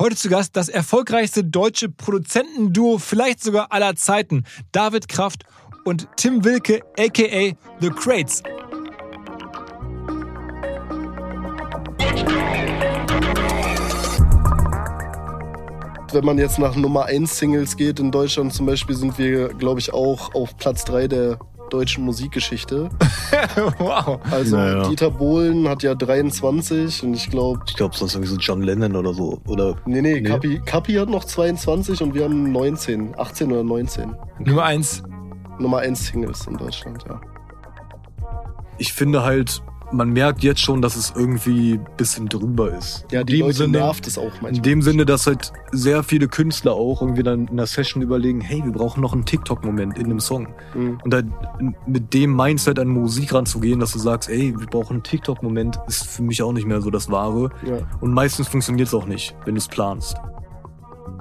Heute zu Gast das erfolgreichste deutsche Produzentenduo, vielleicht sogar aller Zeiten, David Kraft und Tim Wilke, aka The Crates. Wenn man jetzt nach Nummer 1 Singles geht in Deutschland zum Beispiel, sind wir, glaube ich, auch auf Platz 3 der deutschen Musikgeschichte. wow. Also Naja. Dieter Bohlen hat ja 23 und ich glaube, Ich glaube, sonst irgendwie so John Lennon oder so. Oder nee, nee, Nee. Kapi, Kapi hat noch 22 und wir haben 19, 18 oder 19. Nummer eins. Nummer 1 Singles in Deutschland, ja. ich finde halt, man merkt jetzt schon, dass es irgendwie ein bisschen drüber ist. Ja, die in dem Leute Sinne, nervt es auch manchmal. In dem Sinne, dass halt sehr viele Künstler auch irgendwie dann in der Session überlegen, hey, wir brauchen noch einen TikTok-Moment in dem Song. Mhm. Und dann mit dem Mindset an Musik ranzugehen, dass du sagst, ey, wir brauchen einen TikTok-Moment, ist für mich auch nicht mehr so das Wahre. Ja. Und meistens funktioniert es auch nicht, wenn du es planst.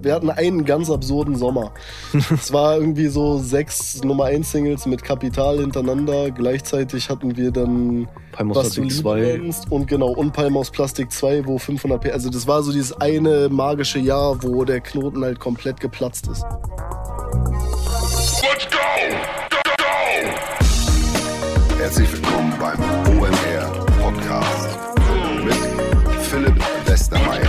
Wir hatten einen ganz absurden Sommer. es war irgendwie so sechs Nummer 1 Singles mit Kapital hintereinander. Gleichzeitig hatten wir dann Palm aus was du Plastik Liebe 2. nennst und genau und Palm aus Plastik 2, wo 500 P. Also das war so dieses eine magische Jahr, wo der Knoten halt komplett geplatzt ist. Let's go! Go, go! Herzlich willkommen beim OMR Podcast mit Philipp Westermeier.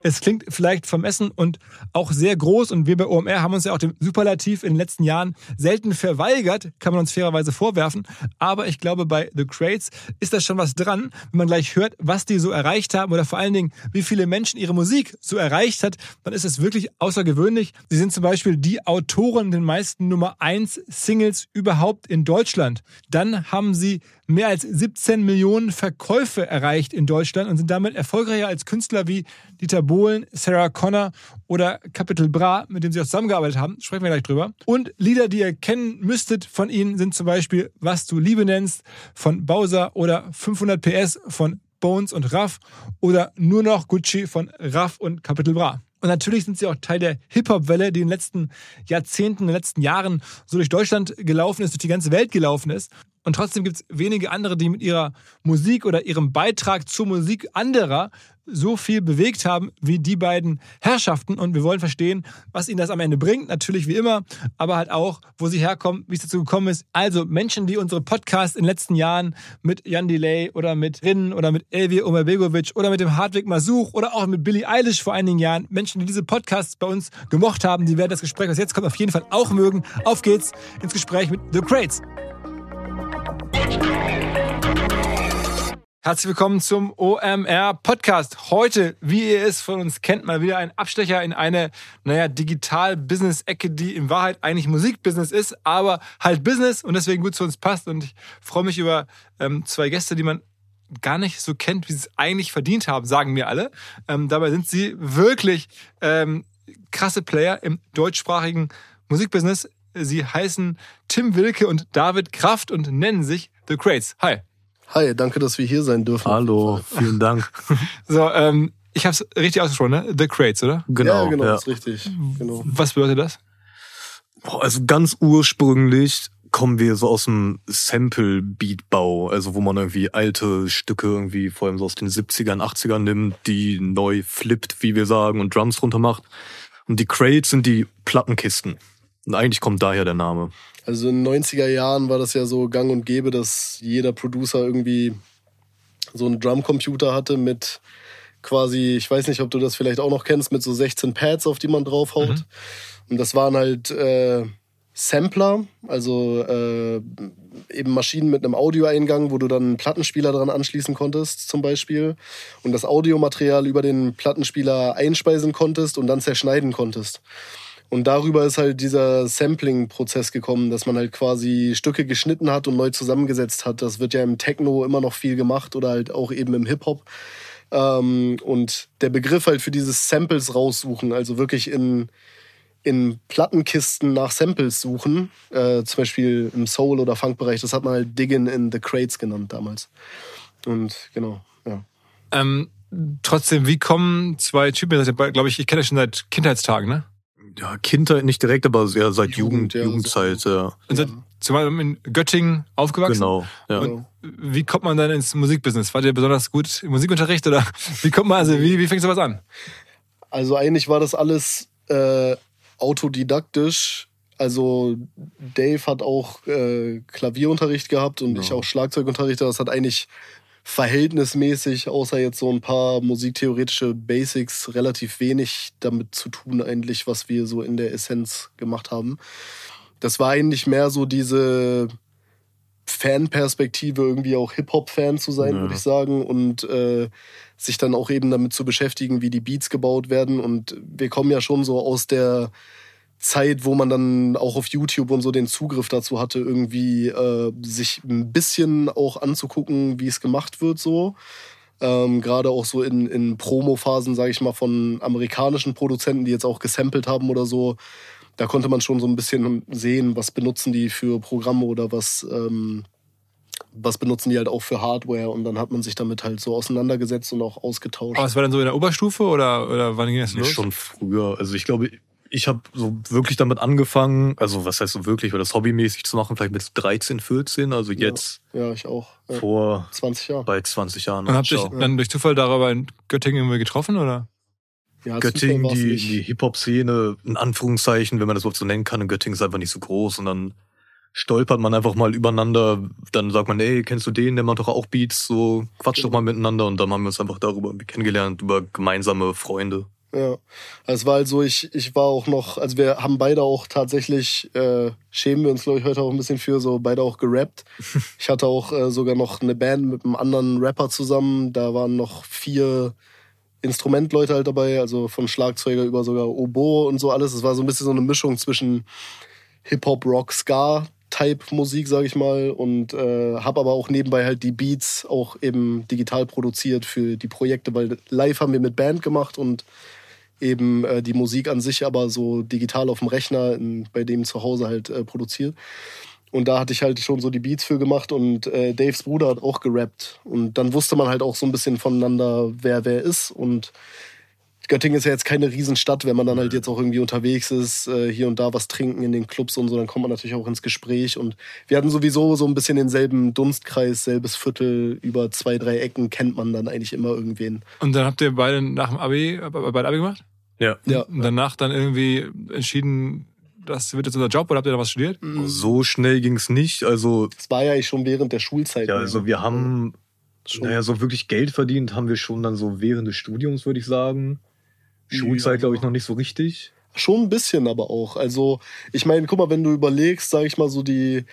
Es klingt vielleicht vermessen und auch sehr groß und wir bei OMR haben uns ja auch dem Superlativ in den letzten Jahren selten verweigert, kann man uns fairerweise vorwerfen. Aber ich glaube, bei The Crates ist da schon was dran, wenn man gleich hört, was die so erreicht haben oder vor allen Dingen, wie viele Menschen ihre Musik so erreicht hat, dann ist es wirklich außergewöhnlich. Sie sind zum Beispiel die Autoren den meisten Nummer 1 Singles überhaupt in Deutschland. Dann haben sie mehr als 17 Millionen Verkäufe erreicht in Deutschland und sind damit erfolgreicher als Künstler wie Dieter Bohlen, Sarah Connor oder Capital Bra, mit denen sie auch zusammengearbeitet haben. Sprechen wir gleich drüber. Und Lieder, die ihr kennen müsstet von ihnen, sind zum Beispiel Was du Liebe nennst von Bowser oder 500 PS von Bones und Raff oder Nur noch Gucci von Raff und Capital Bra. Und natürlich sind sie auch Teil der Hip-Hop-Welle, die in den letzten Jahrzehnten, in den letzten Jahren so durch Deutschland gelaufen ist, durch die ganze Welt gelaufen ist. Und trotzdem gibt es wenige andere, die mit ihrer Musik oder ihrem Beitrag zur Musik anderer so viel bewegt haben wie die beiden Herrschaften. Und wir wollen verstehen, was ihnen das am Ende bringt. Natürlich wie immer, aber halt auch, wo sie herkommen, wie es dazu gekommen ist. Also Menschen, die unsere Podcasts in den letzten Jahren mit Jan Delay oder mit Rin oder mit Elvir Omerbegovic oder mit dem Hartwig Masuch oder auch mit Billie Eilish vor einigen Jahren. Menschen, die diese Podcasts bei uns gemocht haben, die werden das Gespräch, was jetzt kommt, auf jeden Fall auch mögen. Auf geht's ins Gespräch mit The Crates. Herzlich willkommen zum OMR Podcast. Heute, wie ihr es von uns kennt, mal wieder ein Abstecher in eine, naja, Digital-Business-Ecke, die in Wahrheit eigentlich Musikbusiness ist, aber halt Business und deswegen gut zu uns passt. Und ich freue mich über ähm, zwei Gäste, die man gar nicht so kennt, wie sie es eigentlich verdient haben, sagen mir alle. Ähm, dabei sind sie wirklich ähm, krasse Player im deutschsprachigen Musikbusiness. Sie heißen Tim Wilke und David Kraft und nennen sich The Crates. Hi. Hi, danke, dass wir hier sein dürfen. Hallo, vielen Dank. So, ähm, ich habe es richtig ausgesprochen, ne? The Crates, oder? Genau. ja, genau, ja. ist richtig. Genau. Was bedeutet das? Boah, Also ganz ursprünglich kommen wir so aus dem Sample-Beat-Bau, also wo man irgendwie alte Stücke irgendwie vor allem so aus den 70ern, 80ern nimmt, die neu flippt, wie wir sagen, und Drums drunter macht. Und die Crates sind die Plattenkisten. Und eigentlich kommt daher der Name. Also in den 90er Jahren war das ja so gang und gäbe, dass jeder Producer irgendwie so einen Drumcomputer hatte mit quasi, ich weiß nicht, ob du das vielleicht auch noch kennst, mit so 16 Pads, auf die man draufhaut. Und das waren halt äh, Sampler, also äh, eben Maschinen mit einem Audioeingang, wo du dann einen Plattenspieler dran anschließen konntest, zum Beispiel. Und das Audiomaterial über den Plattenspieler einspeisen konntest und dann zerschneiden konntest. Und darüber ist halt dieser Sampling-Prozess gekommen, dass man halt quasi Stücke geschnitten hat und neu zusammengesetzt hat. Das wird ja im Techno immer noch viel gemacht oder halt auch eben im Hip-Hop. Ähm, und der Begriff halt für dieses Samples raussuchen, also wirklich in, in Plattenkisten nach Samples suchen, äh, zum Beispiel im Soul- oder Funk-Bereich, das hat man halt Diggin in the Crates genannt damals. Und genau, ja. Ähm, trotzdem, wie kommen zwei Typen, glaube ich, ich kenne das schon seit Kindheitstagen, ne? Ja, Kindheit nicht direkt, aber ja, seit Jugend, Jugend, ja, Jugendzeit, ja. Und seid zumal in Göttingen aufgewachsen. Genau. Ja. Genau. Wie kommt man dann ins Musikbusiness? Wart ihr besonders gut im Musikunterricht oder wie kommt man, also wie, wie fängt sowas an? Also eigentlich war das alles äh, autodidaktisch. Also Dave hat auch äh, Klavierunterricht gehabt und ich auch Schlagzeugunterricht. Das hat eigentlich verhältnismäßig, außer jetzt so ein paar musiktheoretische Basics, relativ wenig damit zu tun eigentlich, was wir so in der Essenz gemacht haben. Das war eigentlich mehr so diese Fanperspektive, irgendwie auch Hip-Hop-Fan zu sein, Ja. würde ich sagen. Und äh, sich dann auch eben damit zu beschäftigen, wie die Beats gebaut werden. Und wir kommen ja schon so aus der Zeit, wo man dann auch auf YouTube und so den Zugriff dazu hatte, irgendwie äh, sich ein bisschen auch anzugucken, wie es gemacht wird so. Ähm, Gerade auch so in, in Promo-Phasen, sage ich mal, von amerikanischen Produzenten, die jetzt auch gesampelt haben oder so. Da konnte man schon so ein bisschen sehen, was benutzen die für Programme oder was, ähm, was benutzen die halt auch für Hardware. Und dann hat man sich damit halt so auseinandergesetzt und auch ausgetauscht. Aber es war dann so in der Oberstufe oder, oder wann ging das Nee, los? Schon früher. Also ich glaube, ich habe so wirklich damit angefangen, also was heißt so wirklich, weil das hobbymäßig zu machen, vielleicht mit 13, 14, also jetzt Ja, ich auch. Ja. vor 20 Jahre. bei 20 Jahren. Und habt ihr dann durch Zufall darüber in Göttingen irgendwie getroffen oder? Ja, Göttingen, die, die Hip-Hop-Szene, in Anführungszeichen, wenn man das überhaupt so nennen kann, in Göttingen ist einfach nicht so groß und dann stolpert man einfach mal übereinander, dann sagt man, ey, kennst du den, der macht doch auch Beats, so quatsch doch mal miteinander und dann haben wir uns einfach darüber kennengelernt, über gemeinsame Freunde. Ja, also es war halt so, ich, ich war auch noch, also wir haben beide auch tatsächlich, äh, schämen wir uns, glaube ich, heute auch ein bisschen für, so beide auch gerappt. Ich hatte auch äh, sogar noch eine Band mit einem anderen Rapper zusammen. Da waren noch vier Instrumentleute halt dabei, also von Schlagzeuger über sogar Oboe und so alles. Es war so ein bisschen so eine Mischung zwischen Hip-Hop, Rock, Ska. Type-Musik, sage ich mal, und äh, habe aber auch nebenbei halt die Beats auch eben digital produziert für die Projekte, weil live haben wir mit Band gemacht und eben äh, die Musik an sich aber so digital auf dem Rechner in, bei dem zu Hause halt äh, produziert. Und da hatte ich halt schon so die Beats für gemacht und äh, Daves Bruder hat auch gerappt. Und dann wusste man halt auch so ein bisschen voneinander, wer wer ist. Und Göttingen ist ja jetzt keine Riesenstadt, wenn man dann halt jetzt auch irgendwie unterwegs ist, äh, hier und da was trinken in den Clubs und so, dann kommt man natürlich auch ins Gespräch. Und wir hatten sowieso so ein bisschen denselben Dunstkreis, selbes Viertel, über zwei, drei Ecken kennt man dann eigentlich immer irgendwen. Und dann habt ihr beide nach dem Abi, äh, beide Abi gemacht? Ja. Ja. Und danach dann irgendwie entschieden, das wird jetzt unser Job oder habt ihr da was studiert? So schnell ging's nicht. Also, Das war ja eigentlich schon während der Schulzeit. ja, also wir haben, Schon. naja, so wirklich Geld verdient haben wir schon dann so während des Studiums, würde ich sagen. Schulzeit, glaube ich, noch nicht so richtig. Schon ein bisschen aber auch. Also, ich meine, guck mal, wenn du überlegst, sage ich mal, so die,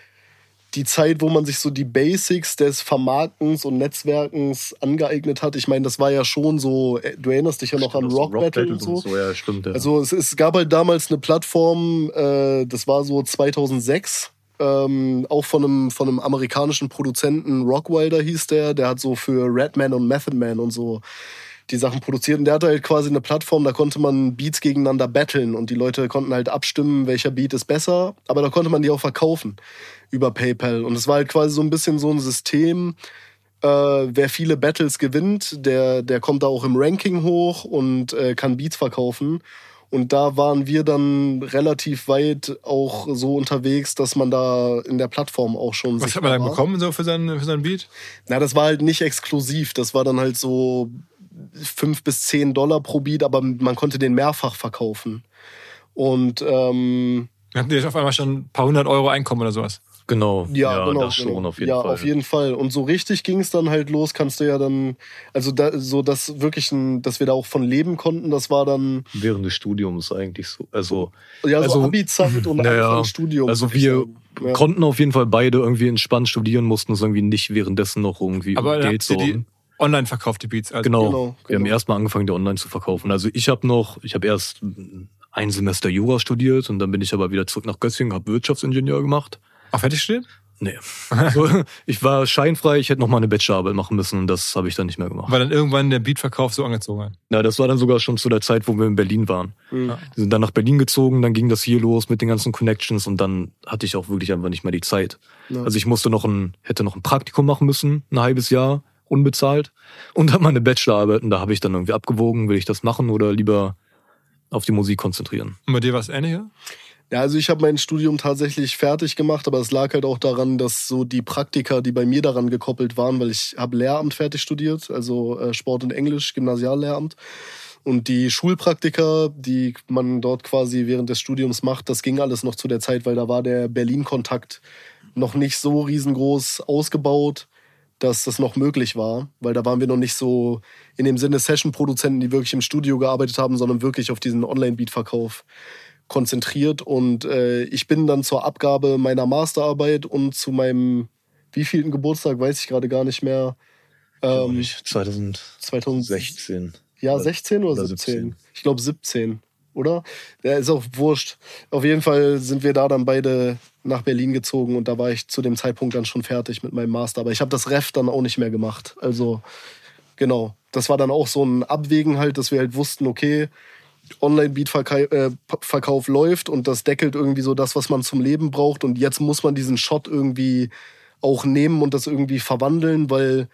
die Zeit, wo man sich so die Basics des Vermarktens und Netzwerkens angeeignet hat. Ich meine, das war ja schon so, äh, du erinnerst dich ja noch an Also Rock, Battle und Battles so. Ja, stimmt. Ja. Also es, es gab halt damals eine Plattform, äh, das war so 2006, ähm, auch von einem, von einem amerikanischen Produzenten, Rockwilder hieß der, der hat so für Redman und Method Man und so die Sachen produziert. Und der hatte halt quasi eine Plattform, da konnte man Beats gegeneinander battlen und die Leute konnten halt abstimmen, welcher Beat ist besser, aber da konnte man die auch verkaufen über PayPal. Und es war halt quasi so ein bisschen so ein System, äh, wer viele Battles gewinnt, der, der kommt da auch im Ranking hoch und äh, kann Beats verkaufen. Und da waren wir dann relativ weit auch so unterwegs, dass man da in der Plattform auch schon Was hat man dann war. bekommen so für seinen, für seinen Beat? Na, das war halt nicht exklusiv. Das war dann halt so fünf bis zehn Dollar pro Beat, aber man konnte den mehrfach verkaufen. Und ähm, Hatten die jetzt auf einmal schon ein paar hundert Euro Einkommen oder sowas? Genau. ja, genau, das schon genau. auf jeden ja, Fall. auf jeden Fall. Und so richtig ging es dann halt los, kannst du ja dann, also da, so dass wirklich, ein, dass wir da auch von leben konnten, das war dann Während des Studiums eigentlich so. Also, ja so Also, Abi-Zeit und naja, Anfang Studium. also wir ja. konnten auf jeden Fall beide irgendwie entspannt studieren, mussten uns irgendwie nicht währenddessen noch irgendwie Aber um Geld sorgen. Online verkauft, die Beats. Also Genau. Genau, Wir haben genau. erstmal angefangen, die online zu verkaufen. Also ich habe noch, ich habe erst ein Semester Jura studiert und dann bin ich aber wieder zurück nach Göttingen, habe Wirtschaftsingenieur gemacht. Auch fertig studiert? Nee. Also, ich war scheinfrei, ich hätte noch mal eine Bachelorarbeit machen müssen und das habe ich dann nicht mehr gemacht. Weil dann irgendwann der Beatverkauf so angezogen hat. Ja, das war dann sogar schon zu der Zeit, wo wir in Berlin waren. Mhm. Wir sind dann nach Berlin gezogen, dann ging das hier los mit den ganzen Connections und dann hatte ich auch wirklich einfach nicht mehr die Zeit. Ja. Also ich musste noch ein, hätte noch ein Praktikum machen müssen, ein halbes Jahr, unbezahlt. Und dann meine Bachelorarbeit und da habe ich dann irgendwie abgewogen, will ich das machen oder lieber auf die Musik konzentrieren. Und bei dir war es ähnlicher? Ja, also ich habe mein Studium tatsächlich fertig gemacht, aber es lag halt auch daran, dass so die Praktika, die bei mir daran gekoppelt waren, weil ich habe Lehramt fertig studiert, also äh, Sport und Englisch, Gymnasiallehramt. Und die Schulpraktika, die man dort quasi während des Studiums macht, das ging alles noch zu der Zeit, weil da war der Berlin-Kontakt noch nicht so riesengroß ausgebaut, dass das noch möglich war, weil da waren wir noch nicht so in dem Sinne Session-Produzenten, die wirklich im Studio gearbeitet haben, sondern wirklich auf diesen Online-Beat-Verkauf konzentriert. Und äh, ich bin dann zur Abgabe meiner Masterarbeit und zu meinem wievielten Geburtstag, weiß ich gerade gar nicht mehr. Ähm, 2016. 2016. Ja, 16 oder, Oder 17? 17. Ich glaube 17, oder? Ja, ist auch wurscht. Auf jeden Fall sind wir da dann beide nach Berlin gezogen und da war ich zu dem Zeitpunkt dann schon fertig mit meinem Master. Aber ich habe das Ref dann auch nicht mehr gemacht. Also, genau. Das war dann auch so ein Abwägen halt, dass wir halt wussten, okay, Online-Beat-Verkauf läuft und das deckelt irgendwie so das, was man zum Leben braucht. Und jetzt muss man diesen Shot irgendwie auch nehmen und das irgendwie verwandeln, weil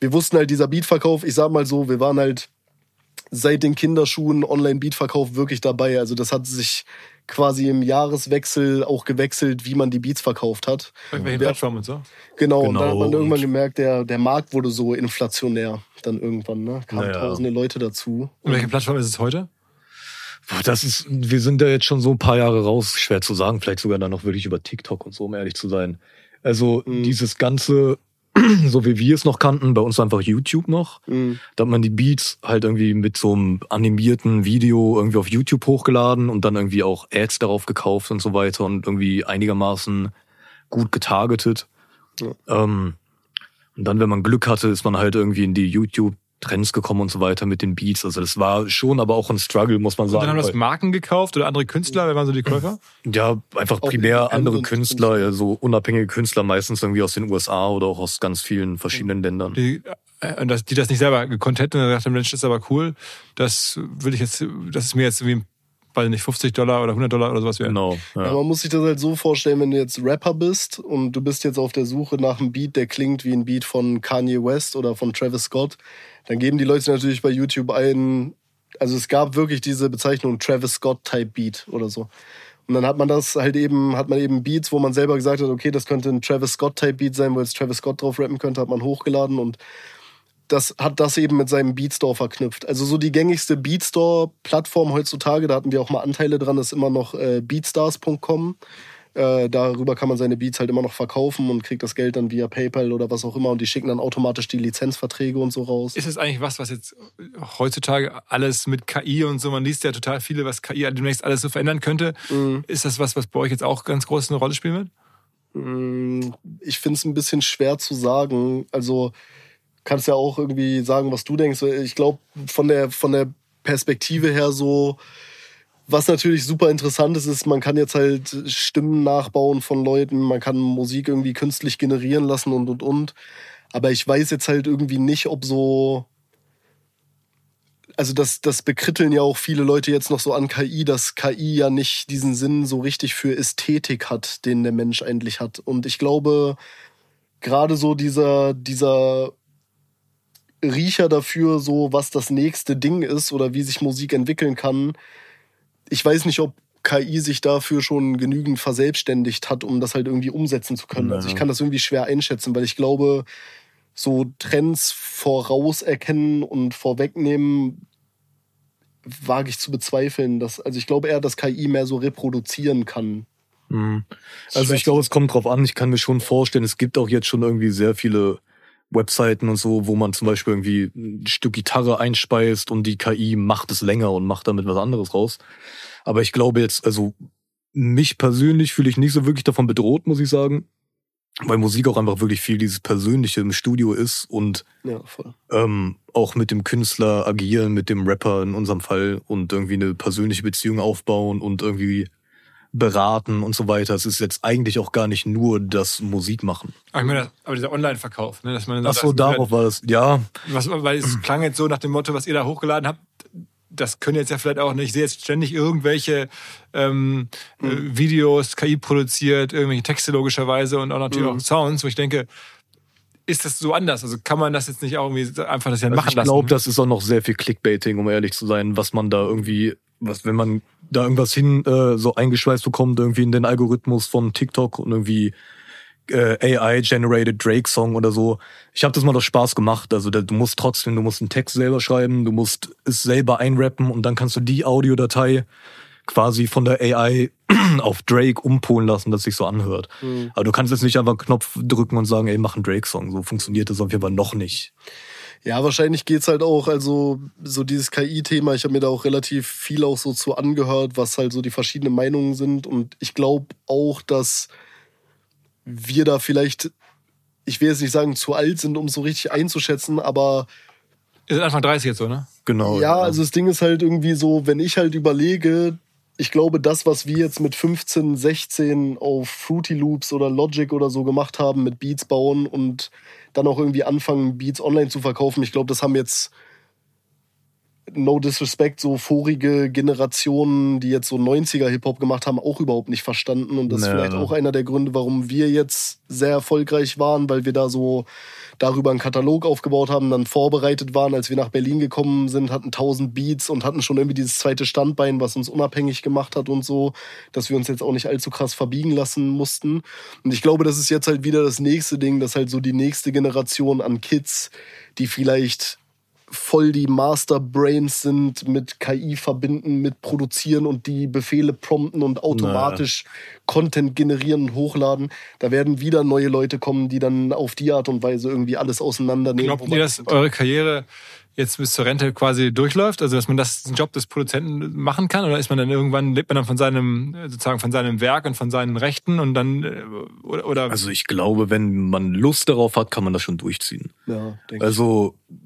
wir wussten halt, dieser Beatverkauf, ich sag mal so, wir waren halt seit den Kinderschuhen Online-Beatverkauf wirklich dabei. Also das hat sich quasi im Jahreswechsel auch gewechselt, wie man die Beats verkauft hat. Bei welchen. Plattformen und so? Genau, und da hat Genau, man irgendwann gemerkt, der, der Markt wurde so inflationär dann irgendwann, ne? Kamen Naja. tausende Leute dazu. Und welche Plattform ist es heute? Boah, Das ist, wir sind da jetzt schon so ein paar Jahre raus, schwer zu sagen, vielleicht sogar dann noch wirklich über TikTok und so, um ehrlich zu sein. Also Mhm. dieses ganze, so wie wir es noch kannten, bei uns einfach YouTube noch. Mhm. Da hat man die Beats halt irgendwie mit so einem animierten Video irgendwie auf YouTube hochgeladen und dann irgendwie auch Ads darauf gekauft und so weiter und irgendwie einigermaßen gut getargetet. Ja. Ähm, und dann, wenn man Glück hatte, ist man halt irgendwie in die YouTube-Trends gekommen und so weiter mit den Beats. Also das war schon aber auch ein Struggle, muss man Und sagen. dann haben das Marken gekauft oder andere Künstler? Wer waren so die Käufer? ja, einfach Auch primär andere Künstler, Künstler. also unabhängige Künstler, meistens irgendwie aus den USA oder auch aus ganz vielen verschiedenen Ländern. Die, äh, und das, die das nicht selber gekonnt hätten und haben, Mensch, das ist aber cool. Das will ich jetzt, das ist mir jetzt irgendwie, weiß nicht, 50 Dollar oder 100 Dollar oder sowas wert. Genau. Ja. Ja. man muss sich das halt so vorstellen, wenn du jetzt Rapper bist und du bist jetzt auf der Suche nach einem Beat, der klingt wie ein Beat von Kanye West oder von Travis Scott, dann geben die Leute natürlich bei YouTube ein, also es gab wirklich diese Bezeichnung Travis Scott Type Beat oder so. Und dann hat man das halt eben, hat man eben Beats, wo man selber gesagt hat, okay, das könnte ein Travis Scott Type Beat sein, weil es Travis Scott drauf rappen könnte, hat man hochgeladen und das hat das eben mit seinem Beatstore verknüpft. Also so die gängigste Beatstore-Plattform heutzutage, da hatten wir auch mal Anteile dran, ist immer noch äh, beatstars.com. Äh, darüber kann man seine Beats halt immer noch verkaufen und kriegt das Geld dann via PayPal oder was auch immer und die schicken dann automatisch die Lizenzverträge und so raus. Ist es eigentlich was, was jetzt heutzutage alles mit KI und so, man liest ja total viele, was KI demnächst alles so verändern könnte. Mhm. Ist das was, was bei euch jetzt auch ganz groß eine Rolle spielen wird? Mm, Ich finde es ein bisschen schwer zu sagen. Also kannst ja auch irgendwie sagen, was du denkst. Ich glaube, von der, von der Perspektive her so, was natürlich super interessant ist, ist, man kann jetzt halt Stimmen nachbauen von Leuten, man kann Musik irgendwie künstlich generieren lassen und und und. Aber ich weiß jetzt halt irgendwie nicht, ob so. Also das, das bekritteln ja auch viele Leute jetzt noch so an KI, dass KI ja nicht diesen Sinn so richtig für Ästhetik hat, den der Mensch eigentlich hat. Und ich glaube, gerade so dieser, dieser Riecher dafür, so was das nächste Ding ist oder wie sich Musik entwickeln kann. Ich weiß nicht, ob KI sich dafür schon genügend verselbstständigt hat, um das halt irgendwie umsetzen zu können. Also ich kann das irgendwie schwer einschätzen, weil ich glaube, so Trends vorauserkennen und vorwegnehmen, wage ich zu bezweifeln. Dass, also ich glaube eher, dass KI mehr so reproduzieren kann. Mhm. Also ich glaube, es kommt drauf an. Ich kann mir schon vorstellen, es gibt auch jetzt schon irgendwie sehr viele Webseiten und so, wo man zum Beispiel irgendwie ein Stück Gitarre einspeist und die KI macht es länger und macht damit was anderes raus. Aber ich glaube jetzt, also mich persönlich fühle ich nicht so wirklich davon bedroht, muss ich sagen. Weil Musik auch einfach wirklich viel dieses Persönliche im Studio ist und Ja, ähm, auch mit dem Künstler agieren, mit dem Rapper in unserem Fall und irgendwie eine persönliche Beziehung aufbauen und irgendwie beraten und so weiter. Es ist jetzt eigentlich auch gar nicht nur das Musikmachen. Aber ich meine, aber dieser Online-Verkauf, ne, dass man Ach so, darauf war das. Ja, Was, weil es klang jetzt so nach dem Motto, was ihr da hochgeladen habt, das können jetzt ja vielleicht auch nicht. Ich sehe jetzt ständig irgendwelche ähm, äh, Videos, KI produziert, irgendwelche Texte logischerweise und auch natürlich auch Sounds, wo ich denke, ist das so anders? Also kann man das jetzt nicht auch irgendwie einfach das ja also machen ich lassen? glaube, das ist auch noch sehr viel Clickbaiting, um ehrlich zu sein, was man da irgendwie, was wenn man da irgendwas hin äh, so eingeschweißt bekommt, irgendwie in den Algorithmus von TikTok und irgendwie äh, AI-generated Drake-Song oder so. Ich habe das mal aus Spaß gemacht. Also da, du musst trotzdem, du musst einen Text selber schreiben, du musst es selber einrappen und dann kannst du die Audiodatei quasi von der AI auf Drake umpolen lassen, dass sich so anhört. Aber du kannst jetzt nicht einfach einen Knopf drücken und sagen, ey, mach einen Drake-Song. So funktioniert das auf jeden Fall noch nicht. Ja, wahrscheinlich geht's halt auch, also so dieses KI-Thema, ich habe mir da auch relativ viel auch so zu angehört, was halt so die verschiedenen Meinungen sind. Und ich glaube auch, dass wir da vielleicht, ich will jetzt nicht sagen, zu alt sind, um es so richtig einzuschätzen, aber Ihr seid Anfang 30 jetzt so, ne? Genau. ja, also das Ding ist halt irgendwie so, wenn ich halt überlege, ich glaube, das, was wir jetzt mit 15, 16 auf Fruity Loops oder Logic oder so gemacht haben, mit Beats bauen und dann auch irgendwie anfangen, Beats online zu verkaufen, ich glaube, das haben jetzt no disrespect, so vorige Generationen, die jetzt so 90er Hip-Hop gemacht haben, auch überhaupt nicht verstanden. Und das ist Ja. vielleicht auch einer der Gründe, warum wir jetzt sehr erfolgreich waren, weil wir da so darüber einen Katalog aufgebaut haben, dann vorbereitet waren, als wir nach Berlin gekommen sind, hatten 1000 Beats und hatten schon irgendwie dieses zweite Standbein, was uns unabhängig gemacht hat und so, dass wir uns jetzt auch nicht allzu krass verbiegen lassen mussten. Und ich glaube, das ist jetzt halt wieder das nächste Ding, dass halt so die nächste Generation an Kids, die vielleicht voll die Masterbrains sind, mit KI verbinden, mit produzieren und die Befehle prompten und automatisch Content generieren und hochladen. Da werden wieder neue Leute kommen, die dann auf die Art und Weise irgendwie alles auseinandernehmen. Glaubt ihr, dass eure Karriere jetzt bis zur Rente quasi durchläuft? Also, dass man das den Job des Produzenten machen kann? Oder ist man dann irgendwann, lebt man dann von seinem, sozusagen von seinem Werk und von seinen Rechten und dann, äh, oder, oder Also ich glaube, wenn man Lust darauf hat, kann man das schon durchziehen. ja, denke ich. Also ich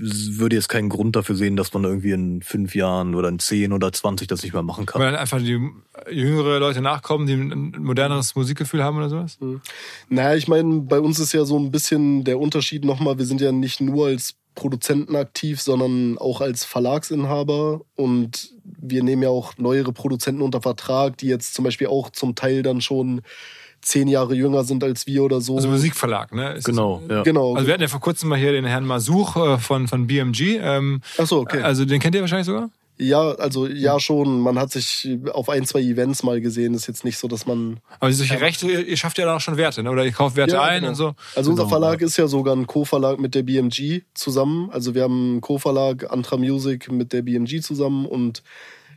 würde jetzt keinen Grund dafür sehen, dass man irgendwie in fünf Jahren oder in zehn oder zwanzig das nicht mehr machen kann. weil dann einfach die jüngere Leute nachkommen, die ein moderneres Musikgefühl haben oder sowas? Naja, ich meine, bei uns ist ja so ein bisschen der Unterschied nochmal, wir sind ja nicht nur als Produzenten aktiv, sondern auch als Verlagsinhaber und wir nehmen ja auch neuere Produzenten unter Vertrag, die jetzt zum Beispiel auch zum Teil dann schon zehn Jahre jünger sind als wir oder so. Also Musikverlag, ne? Ist Genau, das- ja. Genau. Also wir hatten ja vor kurzem mal hier den Herrn Masuch äh, von, von BMG. Ähm, Ach so, okay. Also den kennt ihr wahrscheinlich sogar? ja, also ja schon, man hat sich auf ein, zwei Events mal gesehen, ist jetzt nicht so, dass man Aber solche Rechte, ihr, ihr schafft ja dann auch schon Werte, ne? Oder ihr kauft Werte Ja, ein genau. und so. Also unser Genau, Verlag ist ja sogar ein Co-Verlag mit der BMG zusammen. Also wir haben einen Co-Verlag Antra Music mit der BMG zusammen und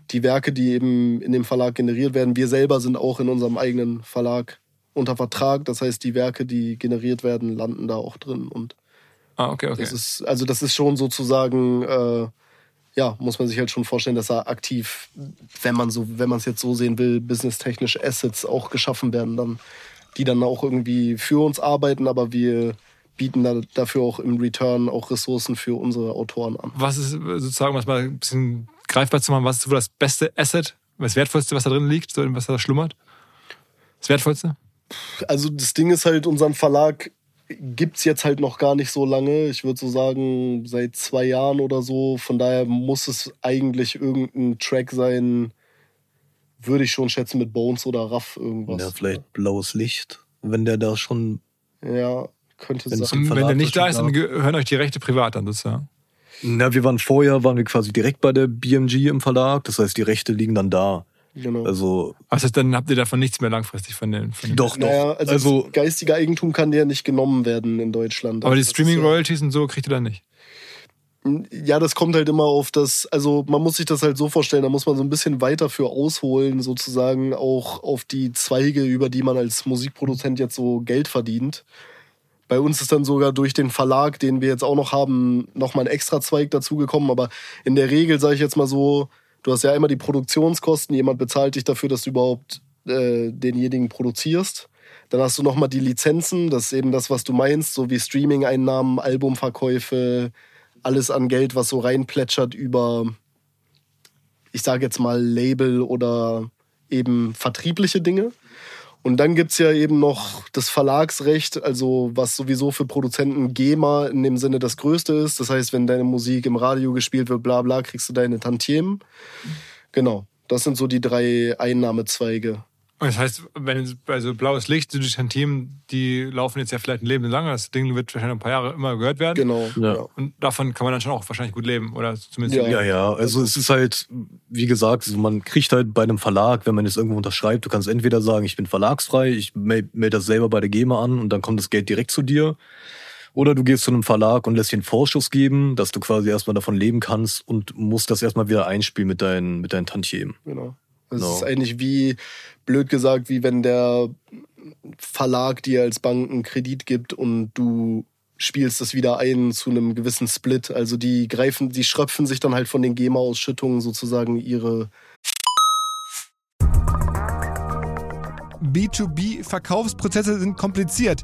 die Werke, die eben in dem Verlag generiert werden, wir selber sind auch in unserem eigenen Verlag unter Vertrag. Das heißt, die Werke, die generiert werden, landen da auch drin. Und Ah, okay, okay. das ist, also das ist schon sozusagen, äh, ja, muss man sich halt schon vorstellen, dass da aktiv, wenn man so, wenn man es jetzt so sehen will, businesstechnisch Assets auch geschaffen werden, dann, die dann auch irgendwie für uns arbeiten, aber wir bieten da, dafür auch im Return auch Ressourcen für unsere Autoren an. Was ist sozusagen, was mal ein bisschen greifbar zu machen, was ist so das beste Asset, das Wertvollste, was da drin liegt, so, was da schlummert? Das Wertvollste? Also das Ding ist halt, unseren Verlag gibt's jetzt halt noch gar nicht so lange. Ich würde so sagen, seit zwei Jahren oder so. Von daher muss es eigentlich irgendein Track sein, würde ich schon schätzen, mit Bones oder Raff irgendwas. Ja, vielleicht blaues Licht, wenn der da schon. Ja, könnte Wenn es sein. wenn der nicht da ist, dann gehören euch die Rechte privat an sozusagen. Na, wir waren vorher, waren wir quasi direkt bei der BMG im Verlag. Das heißt, die Rechte liegen dann da. Genau. Also, heißt, dann habt ihr davon nichts mehr langfristig von den. Von den doch, doch. naja, also, also das geistige Eigentum kann dir nicht genommen werden in Deutschland. aber die Also das ist Streaming ja- Royalties und so kriegt ihr dann nicht. Ja, das kommt halt immer auf das, also man muss sich das halt so vorstellen, da muss man so ein bisschen weiter für ausholen, sozusagen auch auf die Zweige, über die man als Musikproduzent jetzt so Geld verdient. Bei uns ist dann sogar durch den Verlag, den wir jetzt auch noch haben, nochmal ein extra Zweig dazugekommen. Aber in der Regel sage ich jetzt mal so, du hast ja immer die Produktionskosten, jemand bezahlt dich dafür, dass du überhaupt äh, denjenigen produzierst. Dann hast du nochmal die Lizenzen, das ist eben das, was du meinst, so wie Streaming-Einnahmen, Albumverkäufe, alles an Geld, was so reinplätschert über, ich sage jetzt mal, Label oder eben vertriebliche Dinge. Und dann gibt's ja eben noch das Verlagsrecht, also was sowieso für Produzenten GEMA in dem Sinne das Größte ist. Das heißt, wenn deine Musik im Radio gespielt wird, bla bla, kriegst du deine Tantiemen. Genau, das sind so die drei Einnahmezweige. Und das heißt, wenn also blaues Licht, die Team, die laufen jetzt ja vielleicht ein Leben lang. Das Ding wird wahrscheinlich ein paar Jahre immer gehört werden. Genau. Ja. Und davon kann man dann schon auch wahrscheinlich gut leben. Oder zumindest. Ja. Ja, ja, also es ist halt, wie gesagt, also man kriegt halt bei einem Verlag, wenn man jetzt irgendwo unterschreibt, du kannst entweder sagen, ich bin verlagsfrei, ich melde meld das selber bei der GEMA an und dann kommt das Geld direkt zu dir. Oder du gehst zu einem Verlag und lässt dir einen Vorschuss geben, dass du quasi erstmal davon leben kannst und musst das erstmal wieder einspielen mit deinen, mit deinen Tantiemen. Genau. Das Genau. ist eigentlich wie, blöd gesagt, wie wenn der Verlag dir als Bank einen Kredit gibt und du spielst das wieder ein zu einem gewissen Split. Also die greifen, die schröpfen sich dann halt von den GEMA-Ausschüttungen sozusagen ihre B2B-Verkaufsprozesse sind kompliziert.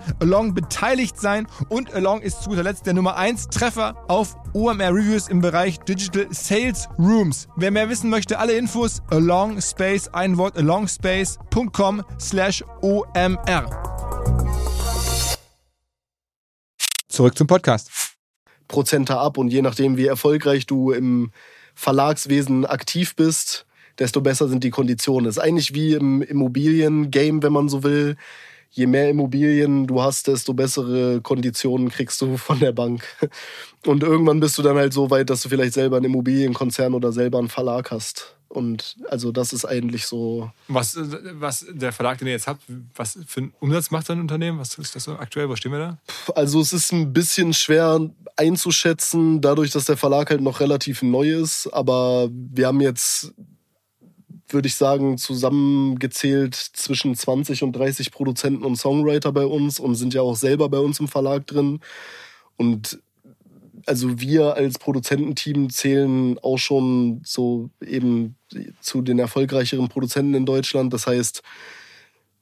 Along beteiligt sein und Along ist zu guter Letzt der Nummer 1 Treffer auf OMR Reviews im Bereich Digital Sales Rooms. Wer mehr wissen möchte, alle Infos Along Space, ein Wort alongspace.com slash OMR. Zurück zum Podcast. Prozente ab und je nachdem, wie erfolgreich du im Verlagswesen aktiv bist, desto besser sind die Konditionen. Das ist eigentlich wie im Immobilien-Game, wenn man so will. Je mehr Immobilien du hast, desto bessere Konditionen kriegst du von der Bank. Und irgendwann bist du dann halt so weit, dass du vielleicht selber einen Immobilienkonzern oder selber einen Verlag hast. Und also das ist eigentlich so. Was, was der Verlag, den ihr jetzt habt, was für einen Umsatz macht sein Unternehmen? Was ist das so aktuell? Wo stehen wir da? Also es ist ein bisschen schwer einzuschätzen, dadurch, dass der Verlag halt noch relativ neu ist. Aber wir haben jetzt, würde ich sagen, zusammengezählt zwischen 20 und 30 Produzenten und Songwriter bei uns und sind ja auch selber bei uns im Verlag drin. Und also wir als Produzententeam zählen auch schon so eben zu den erfolgreicheren Produzenten in Deutschland. Das heißt,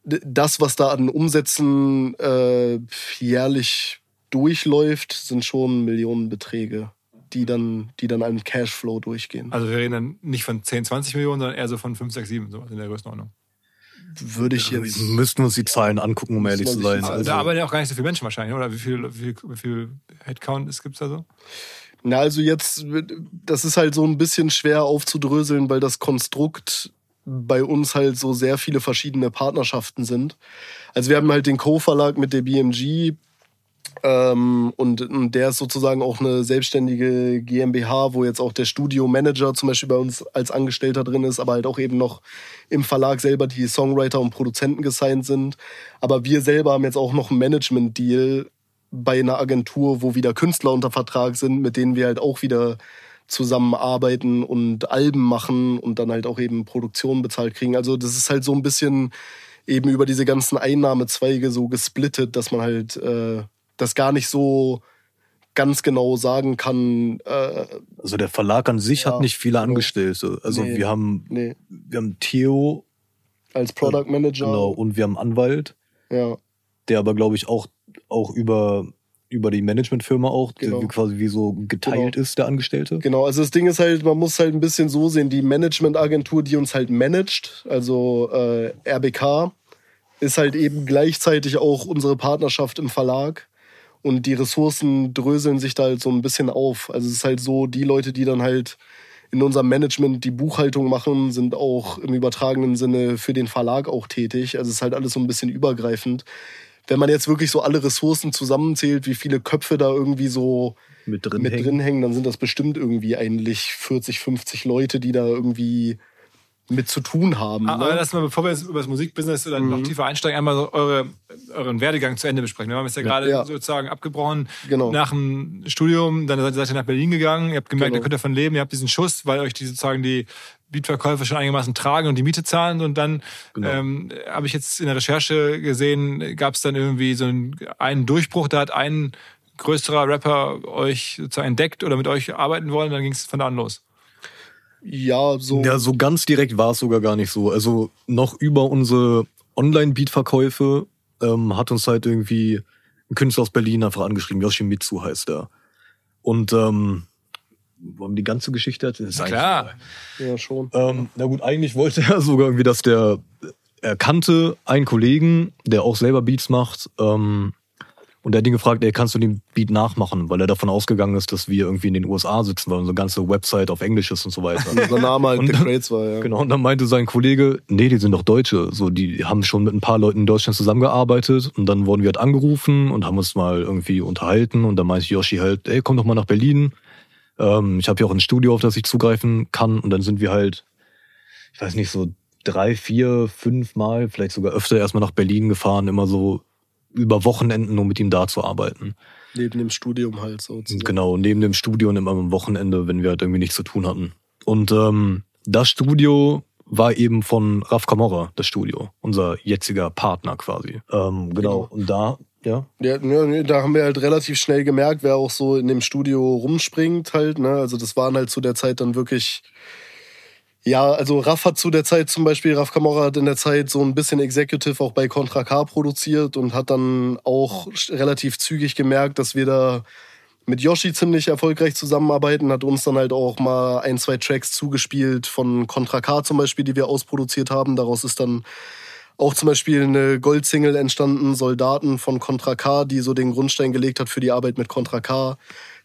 das, was da an Umsätzen äh, jährlich durchläuft, sind schon Millionenbeträge, die dann, die dann einem Cashflow durchgehen. Also wir reden dann nicht von 10, 20 Millionen, sondern eher so von 5, 6, 7, sowas in der Größenordnung. Würde ich jetzt. Müssten wir uns die Zahlen angucken, um ehrlich zu sein. Also, da arbeiten ja auch gar nicht so viele Menschen wahrscheinlich, oder? Wie viel, wie wie viel Headcount gibt es da so? Na, also jetzt, das ist halt so ein bisschen schwer aufzudröseln, weil das Konstrukt bei uns halt so sehr viele verschiedene Partnerschaften sind. Also wir haben halt den Co-Verlag mit der BMG, Ähm, und, und der ist sozusagen auch eine selbstständige GmbH, wo jetzt auch der Studio-Manager zum Beispiel bei uns als Angestellter drin ist, aber halt auch eben noch im Verlag selber die Songwriter und Produzenten gesigned sind. Aber wir selber haben jetzt auch noch einen Management-Deal bei einer Agentur, wo wieder Künstler unter Vertrag sind, mit denen wir halt auch wieder zusammenarbeiten und Alben machen und dann halt auch eben Produktionen bezahlt kriegen. Also das ist halt so ein bisschen eben über diese ganzen Einnahmezweige so gesplittet, dass man halt äh, das gar nicht so ganz genau sagen kann. Äh, Also der Verlag an sich Ja, hat nicht viele. Angestellte. Also Nee. wir haben nee, wir haben Theo als Product Manager. genau, und wir haben Anwalt, Ja, der aber glaube ich auch auch über über die Managementfirma auch, Genau. quasi wie so geteilt Genau. ist, der Angestellte. genau. Also das Ding ist halt, man muss halt ein bisschen so sehen, die Managementagentur, die uns halt managt, also äh, RBK, ist halt eben gleichzeitig auch unsere Partnerschaft im Verlag. Und die Ressourcen dröseln sich da halt so ein bisschen auf. Also es ist halt so, die Leute, die dann halt in unserem Management die Buchhaltung machen, sind auch im übertragenen Sinne für den Verlag auch tätig. Also es ist halt alles so ein bisschen übergreifend. Wenn man jetzt wirklich so alle Ressourcen zusammenzählt, wie viele Köpfe da irgendwie so Mit drin mit hängen. drin hängen, dann sind das bestimmt irgendwie eigentlich 40, 50 Leute, die da irgendwie mit zu tun haben. Aber Ne? lass mal, bevor wir jetzt über das Musikbusiness dann Mhm. noch tiefer einsteigen, einmal so eure, euren Werdegang zu Ende besprechen. Wir haben es ja gerade Ja. sozusagen abgebrochen. Genau. Nach dem Studium, dann seid ihr nach Berlin gegangen, ihr habt gemerkt, Genau. ihr könnt davon leben, ihr habt diesen Schuss, weil euch die sozusagen die Beatverkäufe schon einigermaßen tragen und die Miete zahlen. Und dann Genau. ähm, habe ich jetzt in der Recherche gesehen, gab es dann irgendwie so einen, einen Durchbruch, da hat ein größerer Rapper euch sozusagen entdeckt oder mit euch arbeiten wollen, dann ging es von da an los. Ja, so. Ja, so ganz direkt war es sogar gar nicht so. Also noch über unsere Online-Beat-Verkäufe ähm, hat uns halt irgendwie ein Künstler aus Berlin einfach angeschrieben. Yoshimitsu heißt er. Und ähm, wollen wir die ganze Geschichte erzählen? Das ist Klar. Ja, schon. Ähm, na gut, eigentlich wollte er sogar irgendwie, dass der, er kannte einen Kollegen, der auch selber Beats macht, ähm, und der hat ihn gefragt, ey, kannst du den Beat nachmachen? Weil er davon ausgegangen ist, dass wir irgendwie in den USA sitzen, weil unsere ganze Website auf Englisch ist und so weiter. Unser Name halt Und The dann- Crates war, ja. Genau, und dann meinte sein Kollege, nee, die sind doch Deutsche. So, die haben schon mit ein paar Leuten in Deutschland zusammengearbeitet und dann wurden wir halt angerufen und haben uns mal irgendwie unterhalten und dann meinte Yoshi halt, ey, komm doch mal nach Berlin. Ähm, ich habe hier auch ein Studio, auf das ich zugreifen kann und dann sind wir halt, ich weiß nicht, so drei, vier, fünf Mal, vielleicht sogar öfter erstmal nach Berlin gefahren, immer so über Wochenenden, nur mit ihm da zu arbeiten. Neben dem Studium halt so. Genau, neben dem Studio und immer am Wochenende, wenn wir halt irgendwie nichts zu tun hatten. Und ähm, das Studio war eben von Raf Camorra, das Studio, unser jetziger Partner quasi. Ähm, genau. Genau. Und da, ja. Ja, ja, nee, da haben wir halt relativ schnell gemerkt, wer auch so in dem Studio rumspringt halt. Ne? Also das waren halt zu der Zeit dann wirklich. Ja, also Raff hat zu der Zeit zum Beispiel, Raff Camorra hat in der Zeit so ein bisschen Executive auch bei Contra K produziert und hat dann auch relativ zügig gemerkt, dass wir da mit Yoshi ziemlich erfolgreich zusammenarbeiten, hat uns dann halt auch mal ein, zwei Tracks zugespielt von Contra K zum Beispiel, die wir ausproduziert haben. Daraus ist dann auch zum Beispiel eine Goldsingle entstanden, Soldaten von Contra K, die so den Grundstein gelegt hat für die Arbeit mit Contra K.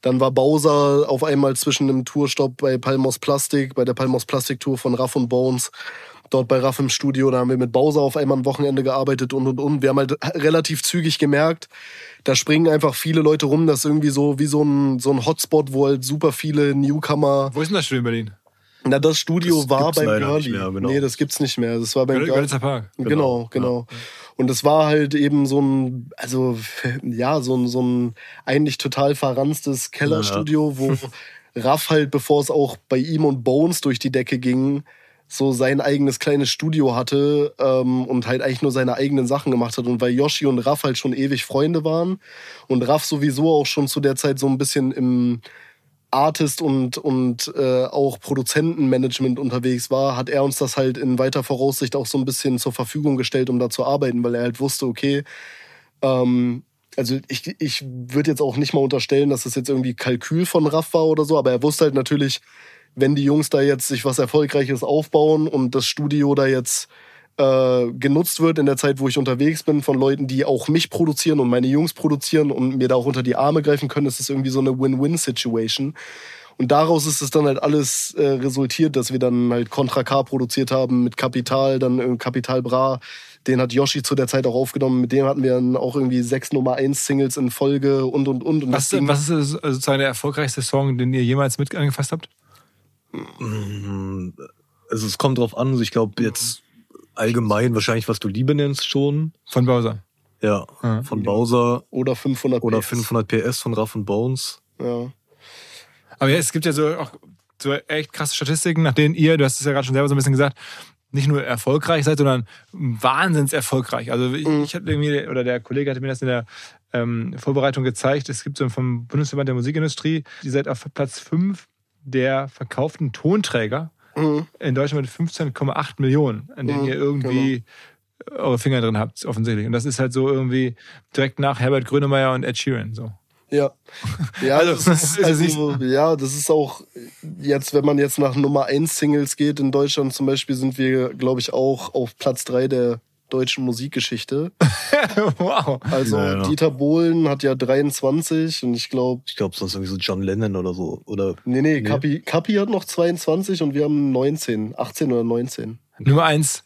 Dann war Bowser auf einmal zwischen einem Tourstopp bei Palmos Plastik, bei der Palmos Plastik Tour von Raff und Bones. Dort bei Raff im Studio, da haben wir mit Bowser auf einmal ein Wochenende gearbeitet und und und. Wir haben halt relativ zügig gemerkt, da springen einfach viele Leute rum. Das ist irgendwie so wie so ein, so ein Hotspot, wo halt super viele Newcomer. Wo ist denn das Studio in Berlin? Na, das Studio Das war beim nicht Girlie. mehr, genau. Nee, das gibt's nicht mehr. Das war beim Girlie. Park. Genau, genau. Und es war halt eben so ein, also ja, so ein, so ein eigentlich total verranztes Kellerstudio, wo Raff halt, bevor es auch bei ihm und Bones durch die Decke ging, so sein eigenes kleines Studio hatte ähm, und halt eigentlich nur seine eigenen Sachen gemacht hat. Und weil Yoshi und Raff halt schon ewig Freunde waren und Raff sowieso auch schon zu der Zeit so ein bisschen im Artist und, und äh, auch Produzentenmanagement unterwegs war, hat er uns das halt in weiter Voraussicht auch so ein bisschen zur Verfügung gestellt, um da zu arbeiten, weil er halt wusste, okay, ähm, also ich, ich würde jetzt auch nicht mal unterstellen, dass das jetzt irgendwie Kalkül von Raff war oder so, aber er wusste halt natürlich, wenn die Jungs da jetzt sich was Erfolgreiches aufbauen und das Studio da jetzt äh, genutzt wird in der Zeit, wo ich unterwegs bin, von Leuten, die auch mich produzieren und meine Jungs produzieren und mir da auch unter die Arme greifen können, ist das irgendwie so eine Win-Win-Situation. Und daraus ist es dann halt alles äh, resultiert, dass wir dann halt Contra K produziert haben mit Kapital, dann äh, Kapital Bra. Den hat Yoshi zu der Zeit auch aufgenommen. Mit dem hatten wir dann auch irgendwie sechs Nummer 1 Singles in Folge und und und. und Was, ging- was ist sozusagen der erfolgreichste Song, den ihr jemals mit angefasst habt? Also es kommt drauf an, also ich glaube jetzt allgemein wahrscheinlich, was du Liebe nennst schon. Von Bowser. Ja, Ja. von Bowser oder 500 oder PS. 500 PS von Raff und Bones. Ja. Aber ja, es gibt ja so auch so echt krasse Statistiken, nach denen ihr, du hast es ja gerade schon selber so ein bisschen gesagt, nicht nur erfolgreich seid, sondern wahnsinns erfolgreich. Also ich, ich hatte irgendwie, oder der Kollege hatte mir das in der ähm, Vorbereitung gezeigt, es gibt so vom Bundesverband der Musikindustrie, die seid auf Platz 5 der verkauften Tonträger Mhm. in Deutschland mit 15,8 Millionen, an denen Mhm, ihr irgendwie eure Finger drin habt, offensichtlich. Und das ist halt so irgendwie direkt nach Herbert Grönemeyer und Ed Sheeran. So. Ja. Ja, Also, das ist, also, ja, das ist auch jetzt, wenn man jetzt nach Nummer 1 Singles geht in Deutschland zum Beispiel, sind wir, glaube ich, auch auf Platz 3 der deutschen Musikgeschichte. wow. Also Ja, ja. Dieter Bohlen hat ja 23 und ich glaube, Ich glaube, sonst irgendwie so John Lennon oder so. Oder nee, nee, Nee. Kapi, Kapi hat noch 22 und wir haben 19, 18 oder 19. Nummer eins.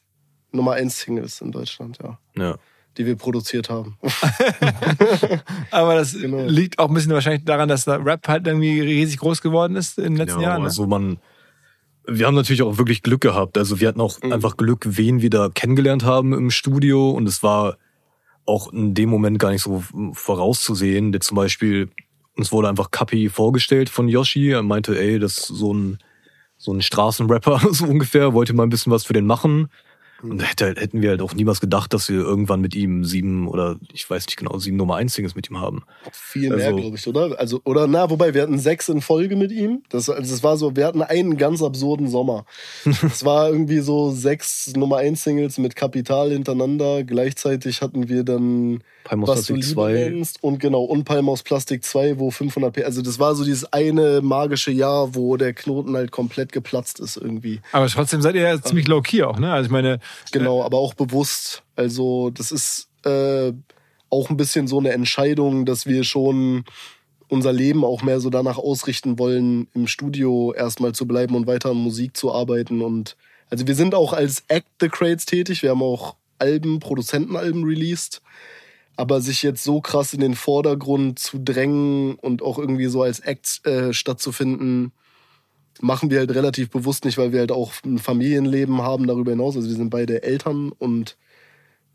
Nummer 1 Singles in Deutschland, ja. ja. Die wir produziert haben. Aber das Genau. liegt auch ein bisschen wahrscheinlich daran, dass der Rap halt irgendwie riesig groß geworden ist in den letzten ja, Jahren. Ne? Also man, wir haben natürlich auch wirklich Glück gehabt. Also wir hatten auch Mhm. einfach Glück, wen wir da kennengelernt haben im Studio. Und es war auch in dem Moment gar nicht so vorauszusehen. Der zum Beispiel, uns wurde einfach Kapi vorgestellt von Yoshi. Er meinte, ey, das ist so ein, so ein Straßenrapper, so ungefähr, wollte mal ein bisschen was für den machen. Und da hätte, hätten wir halt auch niemals gedacht, dass wir irgendwann mit ihm sieben oder ich weiß nicht genau, sieben Nummer eins Singles mit ihm haben. Viel mehr, Also- glaube ich, oder? Also, oder na, wobei, wir hatten sechs in Folge mit ihm. Das, also das war so, wir hatten einen ganz absurden Sommer. Es war irgendwie so sechs Nummer eins Singles mit Kapital hintereinander. Gleichzeitig hatten wir dann du Plastik Liebe 2. nennst und genau, und Palm aus Plastik 2, wo 500 P. Also das war so dieses eine magische Jahr, wo der Knoten halt komplett geplatzt ist irgendwie. Aber trotzdem seid ihr ja ziemlich low key auch, ne? Also ich meine, Genau, aber auch bewusst. Also das ist äh, auch ein bisschen so eine Entscheidung, dass wir schon unser Leben auch mehr so danach ausrichten wollen, im Studio erstmal zu bleiben und weiter an Musik zu arbeiten. Und also wir sind auch als Act the Crates tätig. Wir haben auch Alben, Produzentenalben released. Aber sich jetzt so krass in den Vordergrund zu drängen und auch irgendwie so als Act äh, stattzufinden, machen wir halt relativ bewusst nicht, weil wir halt auch ein Familienleben haben darüber hinaus. Also wir sind beide Eltern und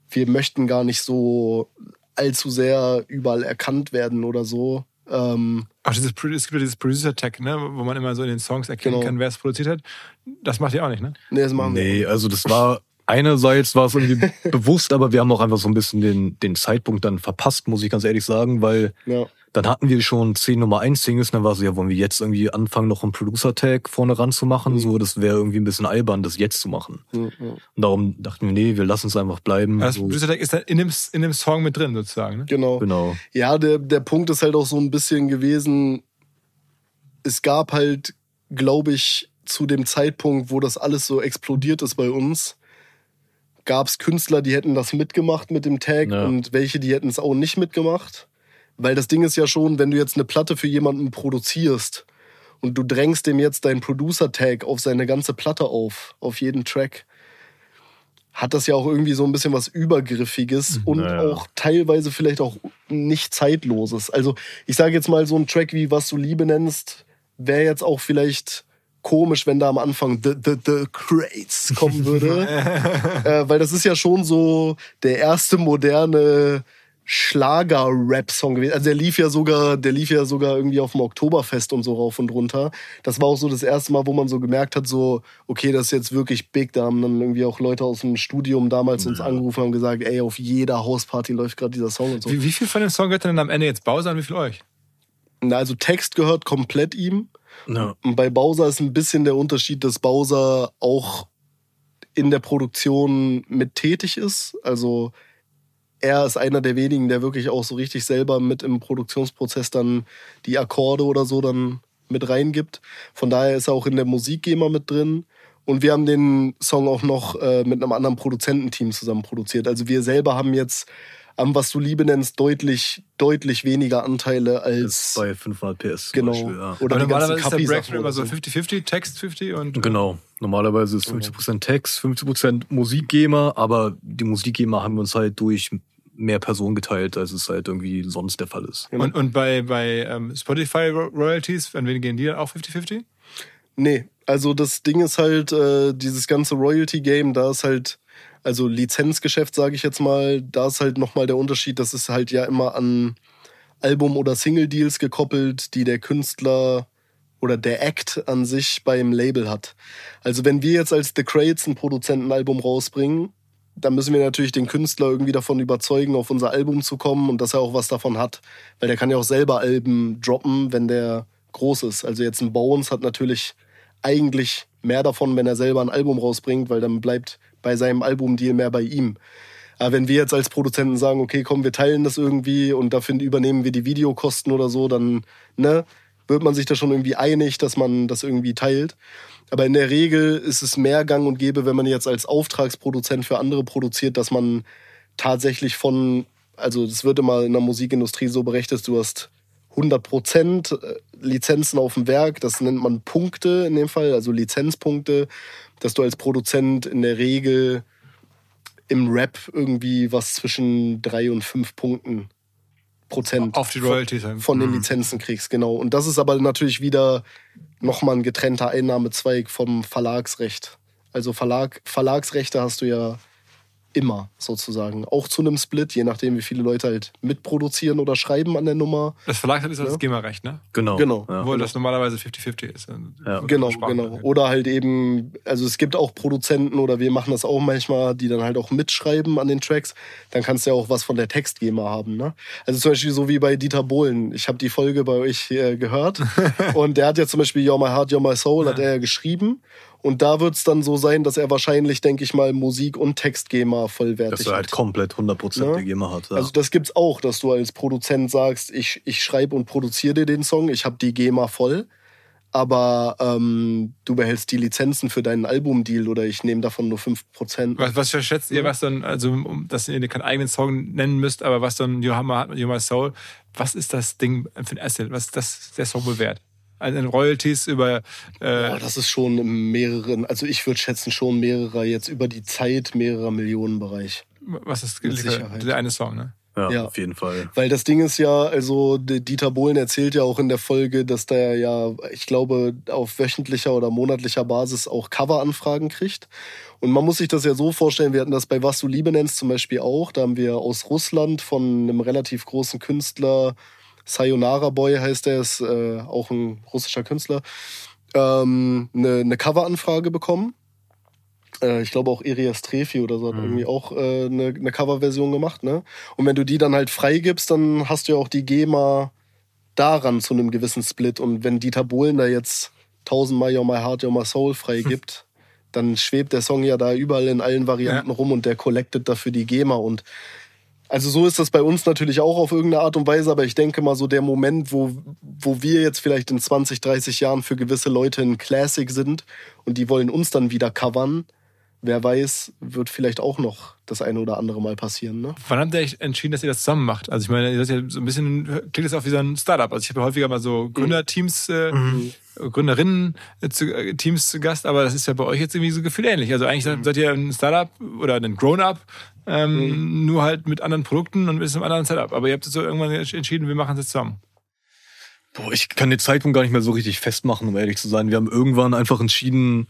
wir möchten gar nicht so allzu sehr überall erkannt werden oder so. Ähm, auch dieses, es gibt ja dieses Producer-Tag, ne? Wo man immer so in den Songs erkennen Genau. kann, wer es produziert hat. Das macht ihr auch nicht, ne? nee, das machen wir. Nee, also das war einerseits war es irgendwie bewusst, aber wir haben auch einfach so ein bisschen den, den Zeitpunkt dann verpasst, muss ich ganz ehrlich sagen, weil Ja. Dann hatten wir schon zehn Nummer eins Singles, und dann war so, ja, wollen wir jetzt irgendwie anfangen, noch einen Producer-Tag vorne ranzumachen? So, das wäre irgendwie ein bisschen albern, das jetzt zu machen. Ja, ja. Und darum dachten wir, nee, wir lassen es einfach bleiben. Das so, Producer-Tag ist dann in dem, in dem Song mit drin, sozusagen, ne? Genau. genau. Ja, der, der Punkt ist halt auch so ein bisschen gewesen, es gab halt, glaube ich, zu dem Zeitpunkt, wo das alles so explodiert ist bei uns, gab es Künstler, die hätten das mitgemacht mit dem Tag Ja. und welche, die hätten es auch nicht mitgemacht. Weil das Ding ist ja schon, wenn du jetzt eine Platte für jemanden produzierst und du drängst dem jetzt deinen Producer-Tag auf seine ganze Platte auf, auf jeden Track, hat das ja auch irgendwie so ein bisschen was Übergriffiges und Ja, ja. auch teilweise vielleicht auch nicht Zeitloses. Also ich sage jetzt mal so ein Track wie Was du Liebe nennst, wäre jetzt auch vielleicht komisch, wenn da am Anfang The, the, the Crates kommen würde. äh, weil das ist ja schon so der erste moderne Schlager-Rap-Song gewesen. Also der lief ja sogar, der lief ja sogar irgendwie auf dem Oktoberfest und so rauf und runter. Das war auch so das erste Mal, wo man so gemerkt hat, so, okay, das ist jetzt wirklich big. Da haben dann irgendwie auch Leute aus dem Studium damals uns angerufen und haben gesagt, ey, auf jeder Hausparty läuft gerade dieser Song und so. Wie, wie viel von dem Song gehört denn am Ende jetzt Bowser und wie viel euch? Na, also Text gehört komplett ihm. Ja. Und bei Bowser ist ein bisschen der Unterschied, dass Bowser auch in der Produktion mit tätig ist. Also er ist einer der wenigen, der wirklich auch so richtig selber mit im Produktionsprozess dann die Akkorde oder so dann mit reingibt. Von daher ist er auch in der Musik-GEMA mit drin. Und wir haben den Song auch noch äh, mit einem anderen Produzententeam zusammen produziert. Also wir selber haben jetzt am was du Liebe nennst, deutlich, deutlich weniger Anteile als. Bei 500 PS zum genau. Beispiel, ja. Oder Aber die ganzen normalerweise ist der Breakthrough immer so. 50-50, Text 50 und. Genau. Normalerweise ist 50% Text, 50% Musikgamer, aber die Musikgamer haben wir uns halt durch mehr Personen geteilt, als es halt irgendwie sonst der Fall ist. Und, und bei, bei ähm, Spotify Ro- Royalties, an wen gehen die dann auch 50-50? Nee, also das Ding ist halt, äh, dieses ganze Royalty-Game, da ist halt, also Lizenzgeschäft, sage ich jetzt mal, da ist halt nochmal der Unterschied, das ist halt ja immer an Album- oder Single-Deals gekoppelt, die der Künstler oder der Act an sich beim Label hat. Also wenn wir jetzt als The Crates ein Produzentenalbum rausbringen, dann müssen wir natürlich den Künstler irgendwie davon überzeugen, auf unser Album zu kommen und dass er auch was davon hat. Weil der kann ja auch selber Alben droppen, wenn der groß ist. Also jetzt ein Bones hat natürlich eigentlich mehr davon, wenn er selber ein Album rausbringt, weil dann bleibt bei seinem Albumdeal mehr bei ihm. Aber wenn wir jetzt als Produzenten sagen, okay, komm, wir teilen das irgendwie und dafür übernehmen wir die Videokosten oder so, dann ne, wird man sich da schon irgendwie einig, dass man das irgendwie teilt. Aber in der Regel ist es mehr gang und gäbe, wenn man jetzt als Auftragsproduzent für andere produziert, dass man tatsächlich von, also das wird immer in der Musikindustrie so berechnet, du hast 100 Prozent Lizenzen auf dem Werk, das nennt man Punkte in dem Fall, also Lizenzpunkte, dass du als Produzent in der Regel im Rap irgendwie was zwischen drei und fünf Punkten Prozent Auf die Royalties. halt. von den Lizenzen kriegst, genau. Und das ist aber natürlich wieder nochmal ein getrennter Einnahmezweig vom Verlagsrecht. Also Verlag, Verlagsrechte hast du ja immer sozusagen. Auch zu einem Split, je nachdem, wie viele Leute halt mitproduzieren oder schreiben an der Nummer. Das Verlag hat ist das Ja. GEMA-Recht, ne? Genau. Genau. Ja. Obwohl das normalerweise 50-50 ist. Ja. Genau, genau. Oder halt eben, also es gibt auch Produzenten oder wir machen das auch manchmal, die dann halt auch mitschreiben an den Tracks. Dann kannst du ja auch was von der Textgeber haben. Ne? Also zum Beispiel so wie bei Dieter Bohlen. Ich habe die Folge bei euch äh, gehört und der hat ja zum Beispiel You're My Heart, You're My Soul, hat er ja geschrieben. Und da wird es dann so sein, dass er wahrscheinlich, denke ich mal, Musik und Textgeber vollwertig Dass er halt hat. komplett 100% Ja. der GEMA hat. Ja. Also das gibt's auch, dass du als Produzent sagst, ich, ich schreibe und produziere dir den Song, ich habe die GEMA voll, aber ähm, du behältst die Lizenzen für deinen Albumdeal oder ich nehme davon nur 5%. Was, was schätzt ihr, was dann, also, um, dass ihr keinen eigenen Song nennen müsst, aber was dann You Hammer hat mit You My Soul, was ist das Ding für ein Asset? Was ist das, der Song wohl wert? Also in Royalties über, äh, Boah, das ist schon im mehreren, also ich würde schätzen schon mehrerer jetzt über die Zeit mehrerer Millionen Bereich. was ist? Sicherheit. Der eine Song, ne? ja, ja. auf jeden Fall. Weil das Ding ist ja, also Dieter Bohlen erzählt ja auch in der Folge, dass der ja, ich glaube, auf wöchentlicher oder monatlicher Basis auch Coveranfragen kriegt. Und man muss sich das ja so vorstellen, wir hatten das bei Was du Liebe nennst zum Beispiel auch. Da haben wir aus Russland von einem relativ großen Künstler, Sayonara Boy heißt er, ist äh, auch ein russischer Künstler, ähm, eine, eine Coveranfrage bekommen. Äh, ich glaube auch Irias Trefi oder so hat Mhm. irgendwie auch äh, eine, eine Coverversion gemacht, ne? Und wenn du die dann halt freigibst, dann hast du ja auch die GEMA daran zu einem gewissen Split. Und wenn Dieter Bohlen da jetzt tausendmal You're My Heart, You're My Soul freigibt, dann schwebt der Song ja da überall in allen Varianten rum und der collectet dafür die GEMA. Und also so ist das bei uns natürlich auch auf irgendeine Art und Weise, aber ich denke mal so der Moment, wo, wo wir jetzt vielleicht in 20, 30 Jahren für gewisse Leute ein Classic sind und die wollen uns dann wieder covern, wer weiß, wird vielleicht auch noch das eine oder andere Mal passieren. Ne? Wann habt ihr euch entschieden, dass ihr das zusammen macht? Also ich meine, ihr seid ja so ein bisschen, klingt das auch wie so ein Startup. Also ich habe ja häufiger mal so Gründerteams, äh, Gründerinnen-Teams zu, äh, Teams zu Gast, aber das ist ja bei euch jetzt irgendwie so gefühlt ähnlich. Also eigentlich seid- seid ihr ein Startup oder ein Grown-Up, ähm, nur halt mit anderen Produkten und mit einem anderen Setup. Aber ihr habt so irgendwann entschieden, wir machen es jetzt zusammen. Boah, ich kann den Zeitpunkt gar nicht mehr so richtig festmachen, um ehrlich zu sein. Wir haben irgendwann einfach entschieden,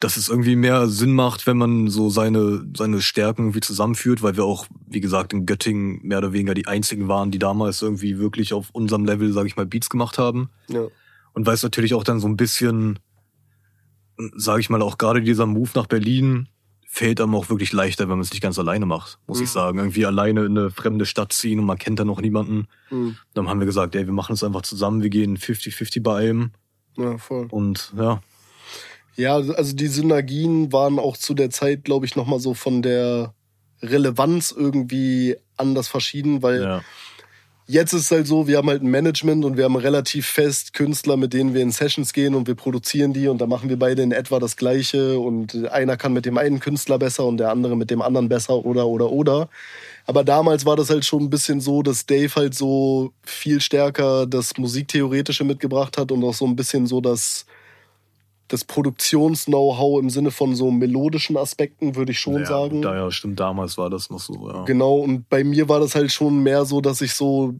dass es irgendwie mehr Sinn macht, wenn man so seine, seine Stärken irgendwie zusammenführt, weil wir auch, wie gesagt, in Göttingen mehr oder weniger die einzigen waren, die damals irgendwie wirklich auf unserem Level, sage ich mal, Beats gemacht haben. Ja. Und weil es natürlich auch dann so ein bisschen, sage ich mal, auch gerade dieser Move nach Berlin fällt einem auch wirklich leichter, wenn man es nicht ganz alleine macht, muss ich sagen. Irgendwie alleine in eine fremde Stadt ziehen und man kennt da noch niemanden. Mhm. Dann haben wir gesagt, ey, wir machen es einfach zusammen, wir gehen 50-50 bei allem. ja, voll. Und ja, Ja, also die Synergien waren auch zu der Zeit, glaube ich, nochmal so von der Relevanz irgendwie anders verschieden, weil ja. Jetzt ist es halt so, wir haben halt ein Management und wir haben relativ fest Künstler, mit denen wir in Sessions gehen und wir produzieren die und da machen wir beide in etwa das Gleiche und einer kann mit dem einen Künstler besser und der andere mit dem anderen besser oder oder oder. Aber damals war das halt schon ein bisschen so, dass Dave halt so viel stärker das Musiktheoretische mitgebracht hat und auch so ein bisschen so das, das Produktions-Know-how im Sinne von so melodischen Aspekten, würde ich schon ja, sagen. Da, ja, stimmt, damals war das noch so, ja. Genau, und bei mir war das halt schon mehr so, dass ich so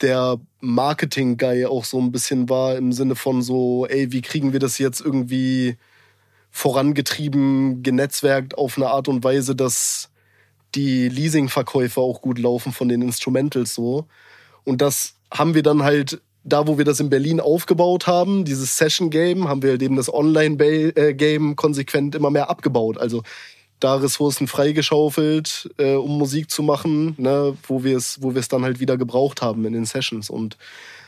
der Marketing-Guy auch so ein bisschen war, im Sinne von so, ey, wie kriegen wir das jetzt irgendwie vorangetrieben, genetzwerkt auf eine Art und Weise, dass die Leasing-Verkäufe auch gut laufen von den Instrumentals so. Und das haben wir dann halt, da wo wir das in Berlin aufgebaut haben, dieses Session-Game, haben wir eben das Online-Game konsequent immer mehr abgebaut. Also da Ressourcen freigeschaufelt, äh, um Musik zu machen, ne, wo wir es, wo wir es dann halt wieder gebraucht haben in den Sessions. Und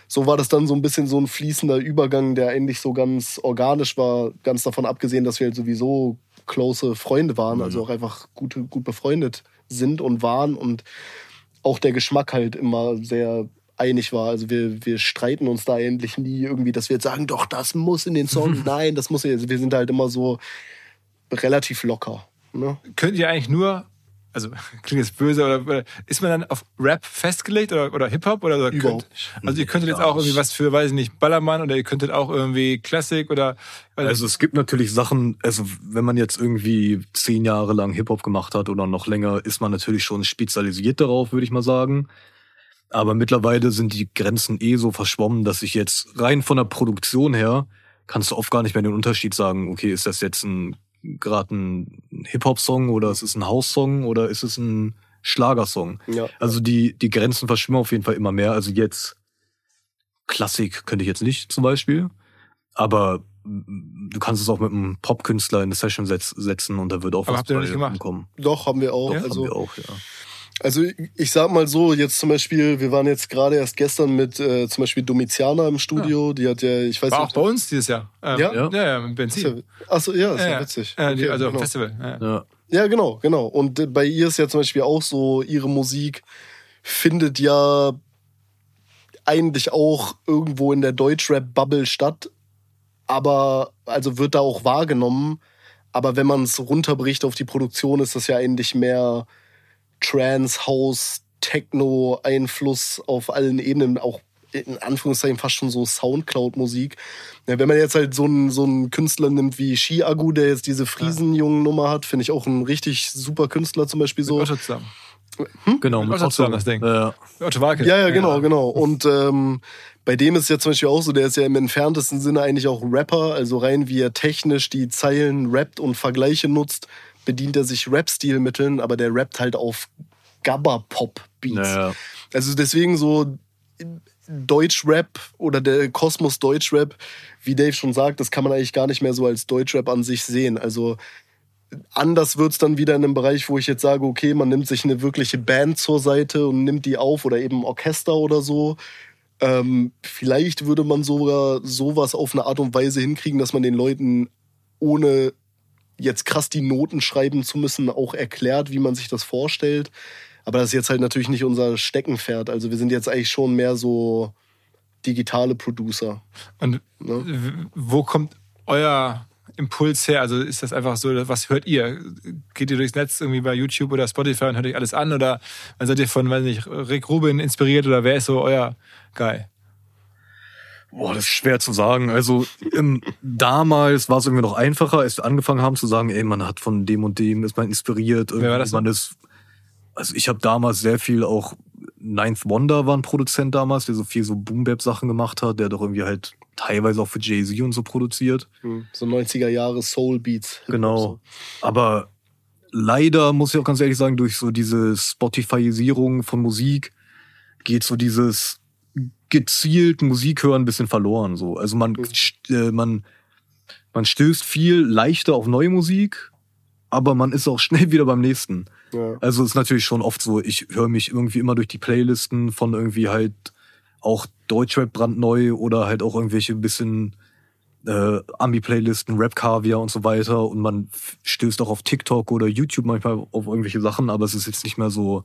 so war das dann so ein bisschen so ein fließender Übergang, der eigentlich so ganz organisch war, ganz davon abgesehen, dass wir halt sowieso close Freunde waren, also auch einfach gut, gut befreundet sind und waren und auch der Geschmack halt immer sehr einig war. Also wir, wir streiten uns da eigentlich nie irgendwie, dass wir jetzt sagen, doch, das muss in den Song. Nein, das muss. Also wir sind halt immer so relativ locker. Ne? Könnt ihr eigentlich nur, also klingt jetzt böse, oder, oder ist man dann auf Rap festgelegt oder, oder Hip-Hop? Oder, oder Überhaupt könnt, Also ihr könntet jetzt auch irgendwie was für, weiß ich nicht, Ballermann oder ihr könntet auch irgendwie Classic oder... Also es gibt natürlich Sachen, also wenn man jetzt irgendwie zehn Jahre lang Hip-Hop gemacht hat oder noch länger, ist man natürlich schon spezialisiert darauf, würde ich mal sagen. Aber mittlerweile sind die Grenzen eh so verschwommen, dass ich jetzt rein von der Produktion her kannst du oft gar nicht mehr den Unterschied sagen, okay, ist das jetzt ein gerade ein Hip-Hop-Song oder ist es ein House-Song oder ist es ein Schlagersong? Ja. Also die, die Grenzen verschwimmen auf jeden Fall immer mehr. Also jetzt Klassik könnte ich jetzt nicht zum Beispiel, aber du kannst es auch mit einem Popkünstler in eine Session setz, setzen und da wird auch Aber was habt ihr nicht gemacht? rumkommen. Doch, haben wir auch. Doch, also, haben wir auch, ja. Also ich sag mal so, jetzt zum Beispiel, wir waren jetzt gerade erst gestern mit äh, zum Beispiel Domiziana im Studio, die hat ja, ich weiß War auch nicht. bei uns dieses Jahr. Ähm, Ja? ja? Ja, mit Benzin. Achso, ja, ist ja, Ja, ja. witzig. Äh, die, Okay, also genau. Festival. Ja. Ja. Ja, genau, genau. Und äh, bei ihr ist ja zum Beispiel auch so, ihre Musik findet ja eigentlich auch irgendwo in der Deutschrap-Bubble statt, aber also wird da auch wahrgenommen. Aber wenn man es runterbricht auf die Produktion, ist das ja eigentlich mehr Trance, House, Techno-Einfluss auf allen Ebenen, auch in Anführungszeichen fast schon so Soundcloud-Musik. Ja, wenn man jetzt halt so einen, so einen Künstler nimmt wie Shiagu, der jetzt diese Friesenjungen-Nummer hat, finde ich auch ein richtig super Künstler zum Beispiel so. Mit Otto zusammen. Genau, Mit mit Otto zusammen das Ding. Ja. Otto Walke. Ja, ja, genau, genau. Und ähm, bei dem ist ja zum Beispiel auch so, der ist ja im entferntesten Sinne eigentlich auch Rapper, also rein wie er technisch die Zeilen rappt und Vergleiche nutzt, bedient er sich Rap-Stilmitteln, aber der rappt halt auf Gabba-Pop-Beats. Naja. Also deswegen so Deutschrap oder der Kosmos Deutschrap, wie Dave schon sagt, das kann man eigentlich gar nicht mehr so als Deutschrap an sich sehen. Also anders wird's dann wieder in einem Bereich, wo ich jetzt sage, okay, man nimmt sich eine wirkliche Band zur Seite und nimmt die auf oder eben Orchester oder so. Ähm, vielleicht würde man sogar sowas auf eine Art und Weise hinkriegen, dass man den Leuten ohne jetzt krass die Noten schreiben zu müssen, auch erklärt, wie man sich das vorstellt. Aber das ist jetzt halt natürlich nicht unser Steckenpferd. Also wir sind jetzt eigentlich schon mehr so digitale Producer. Und Ne? wo kommt euer Impuls her? Also ist das einfach so, was hört ihr? Geht ihr durchs Netz irgendwie bei YouTube oder Spotify und hört euch alles an? Oder seid ihr von, weiß nicht, Rick Rubin inspiriert oder wer ist so euer Guy? Boah, das ist schwer zu sagen. Also ähm, damals war es irgendwie noch einfacher, als wir angefangen haben zu sagen, ey, man hat von dem und dem ist man inspiriert. Wer war das Man ist, also ich habe damals sehr viel auch Ninth Wonder war ein Produzent damals, der so viel so Boom Bap Sachen gemacht hat, der doch irgendwie halt teilweise auch für Jay Z und so produziert. So 90er Jahre Soul Beats. Genau. Aber leider muss ich auch ganz ehrlich sagen, durch so diese Spotifyisierung von Musik geht so dieses gezielt Musik hören ein bisschen verloren. So. Also man, st- äh, man, man stößt viel leichter auf neue Musik, aber man ist auch schnell wieder beim nächsten. Ja. Also ist natürlich schon oft so, ich höre mich irgendwie immer durch die Playlisten von irgendwie halt auch Deutschrap brandneu oder halt auch irgendwelche bisschen äh, Ami-Playlisten, Rap-Kaviar und so weiter und man stößt auch auf TikTok oder YouTube manchmal auf irgendwelche Sachen, aber es ist jetzt nicht mehr so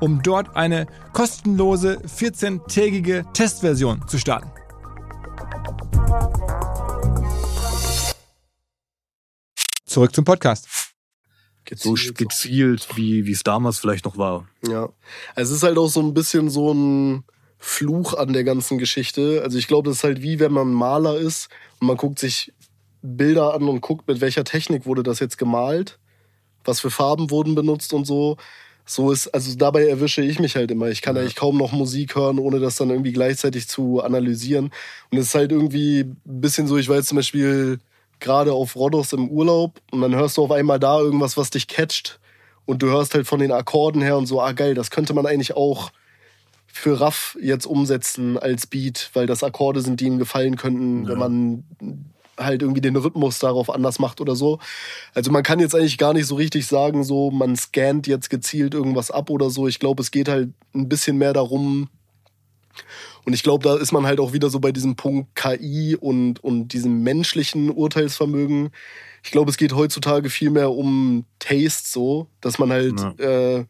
um dort eine kostenlose 14-tägige Testversion zu starten. Zurück zum Podcast. So gezielt, wie wie es damals vielleicht noch war. Ja. Also es ist halt auch so ein bisschen so ein Fluch an der ganzen Geschichte. Also ich glaube, das ist halt wie wenn man Maler ist und man guckt sich Bilder an und guckt, mit welcher Technik wurde das jetzt gemalt, was für Farben wurden benutzt und so. So ist, also dabei erwische ich mich halt immer. Ich kann ja. eigentlich kaum noch Musik hören, ohne das dann irgendwie gleichzeitig zu analysieren. Und es ist halt irgendwie ein bisschen so, ich war jetzt zum Beispiel gerade auf Rhodos im Urlaub und dann hörst du auf einmal da irgendwas, was dich catcht und du hörst halt von den Akkorden her und so, ah geil, das könnte man eigentlich auch für Raff jetzt umsetzen als Beat, weil das Akkorde sind, die ihm gefallen könnten, ja. wenn man halt irgendwie den Rhythmus darauf anders macht oder so. Also man kann jetzt eigentlich gar nicht so richtig sagen, so man scannt jetzt gezielt irgendwas ab oder so. Ich glaube, es geht halt ein bisschen mehr darum, und ich glaube, da ist man halt auch wieder so bei diesem Punkt KI und, und diesem menschlichen Urteilsvermögen. Ich glaube, es geht heutzutage viel mehr um Taste so, dass man halt ja. äh,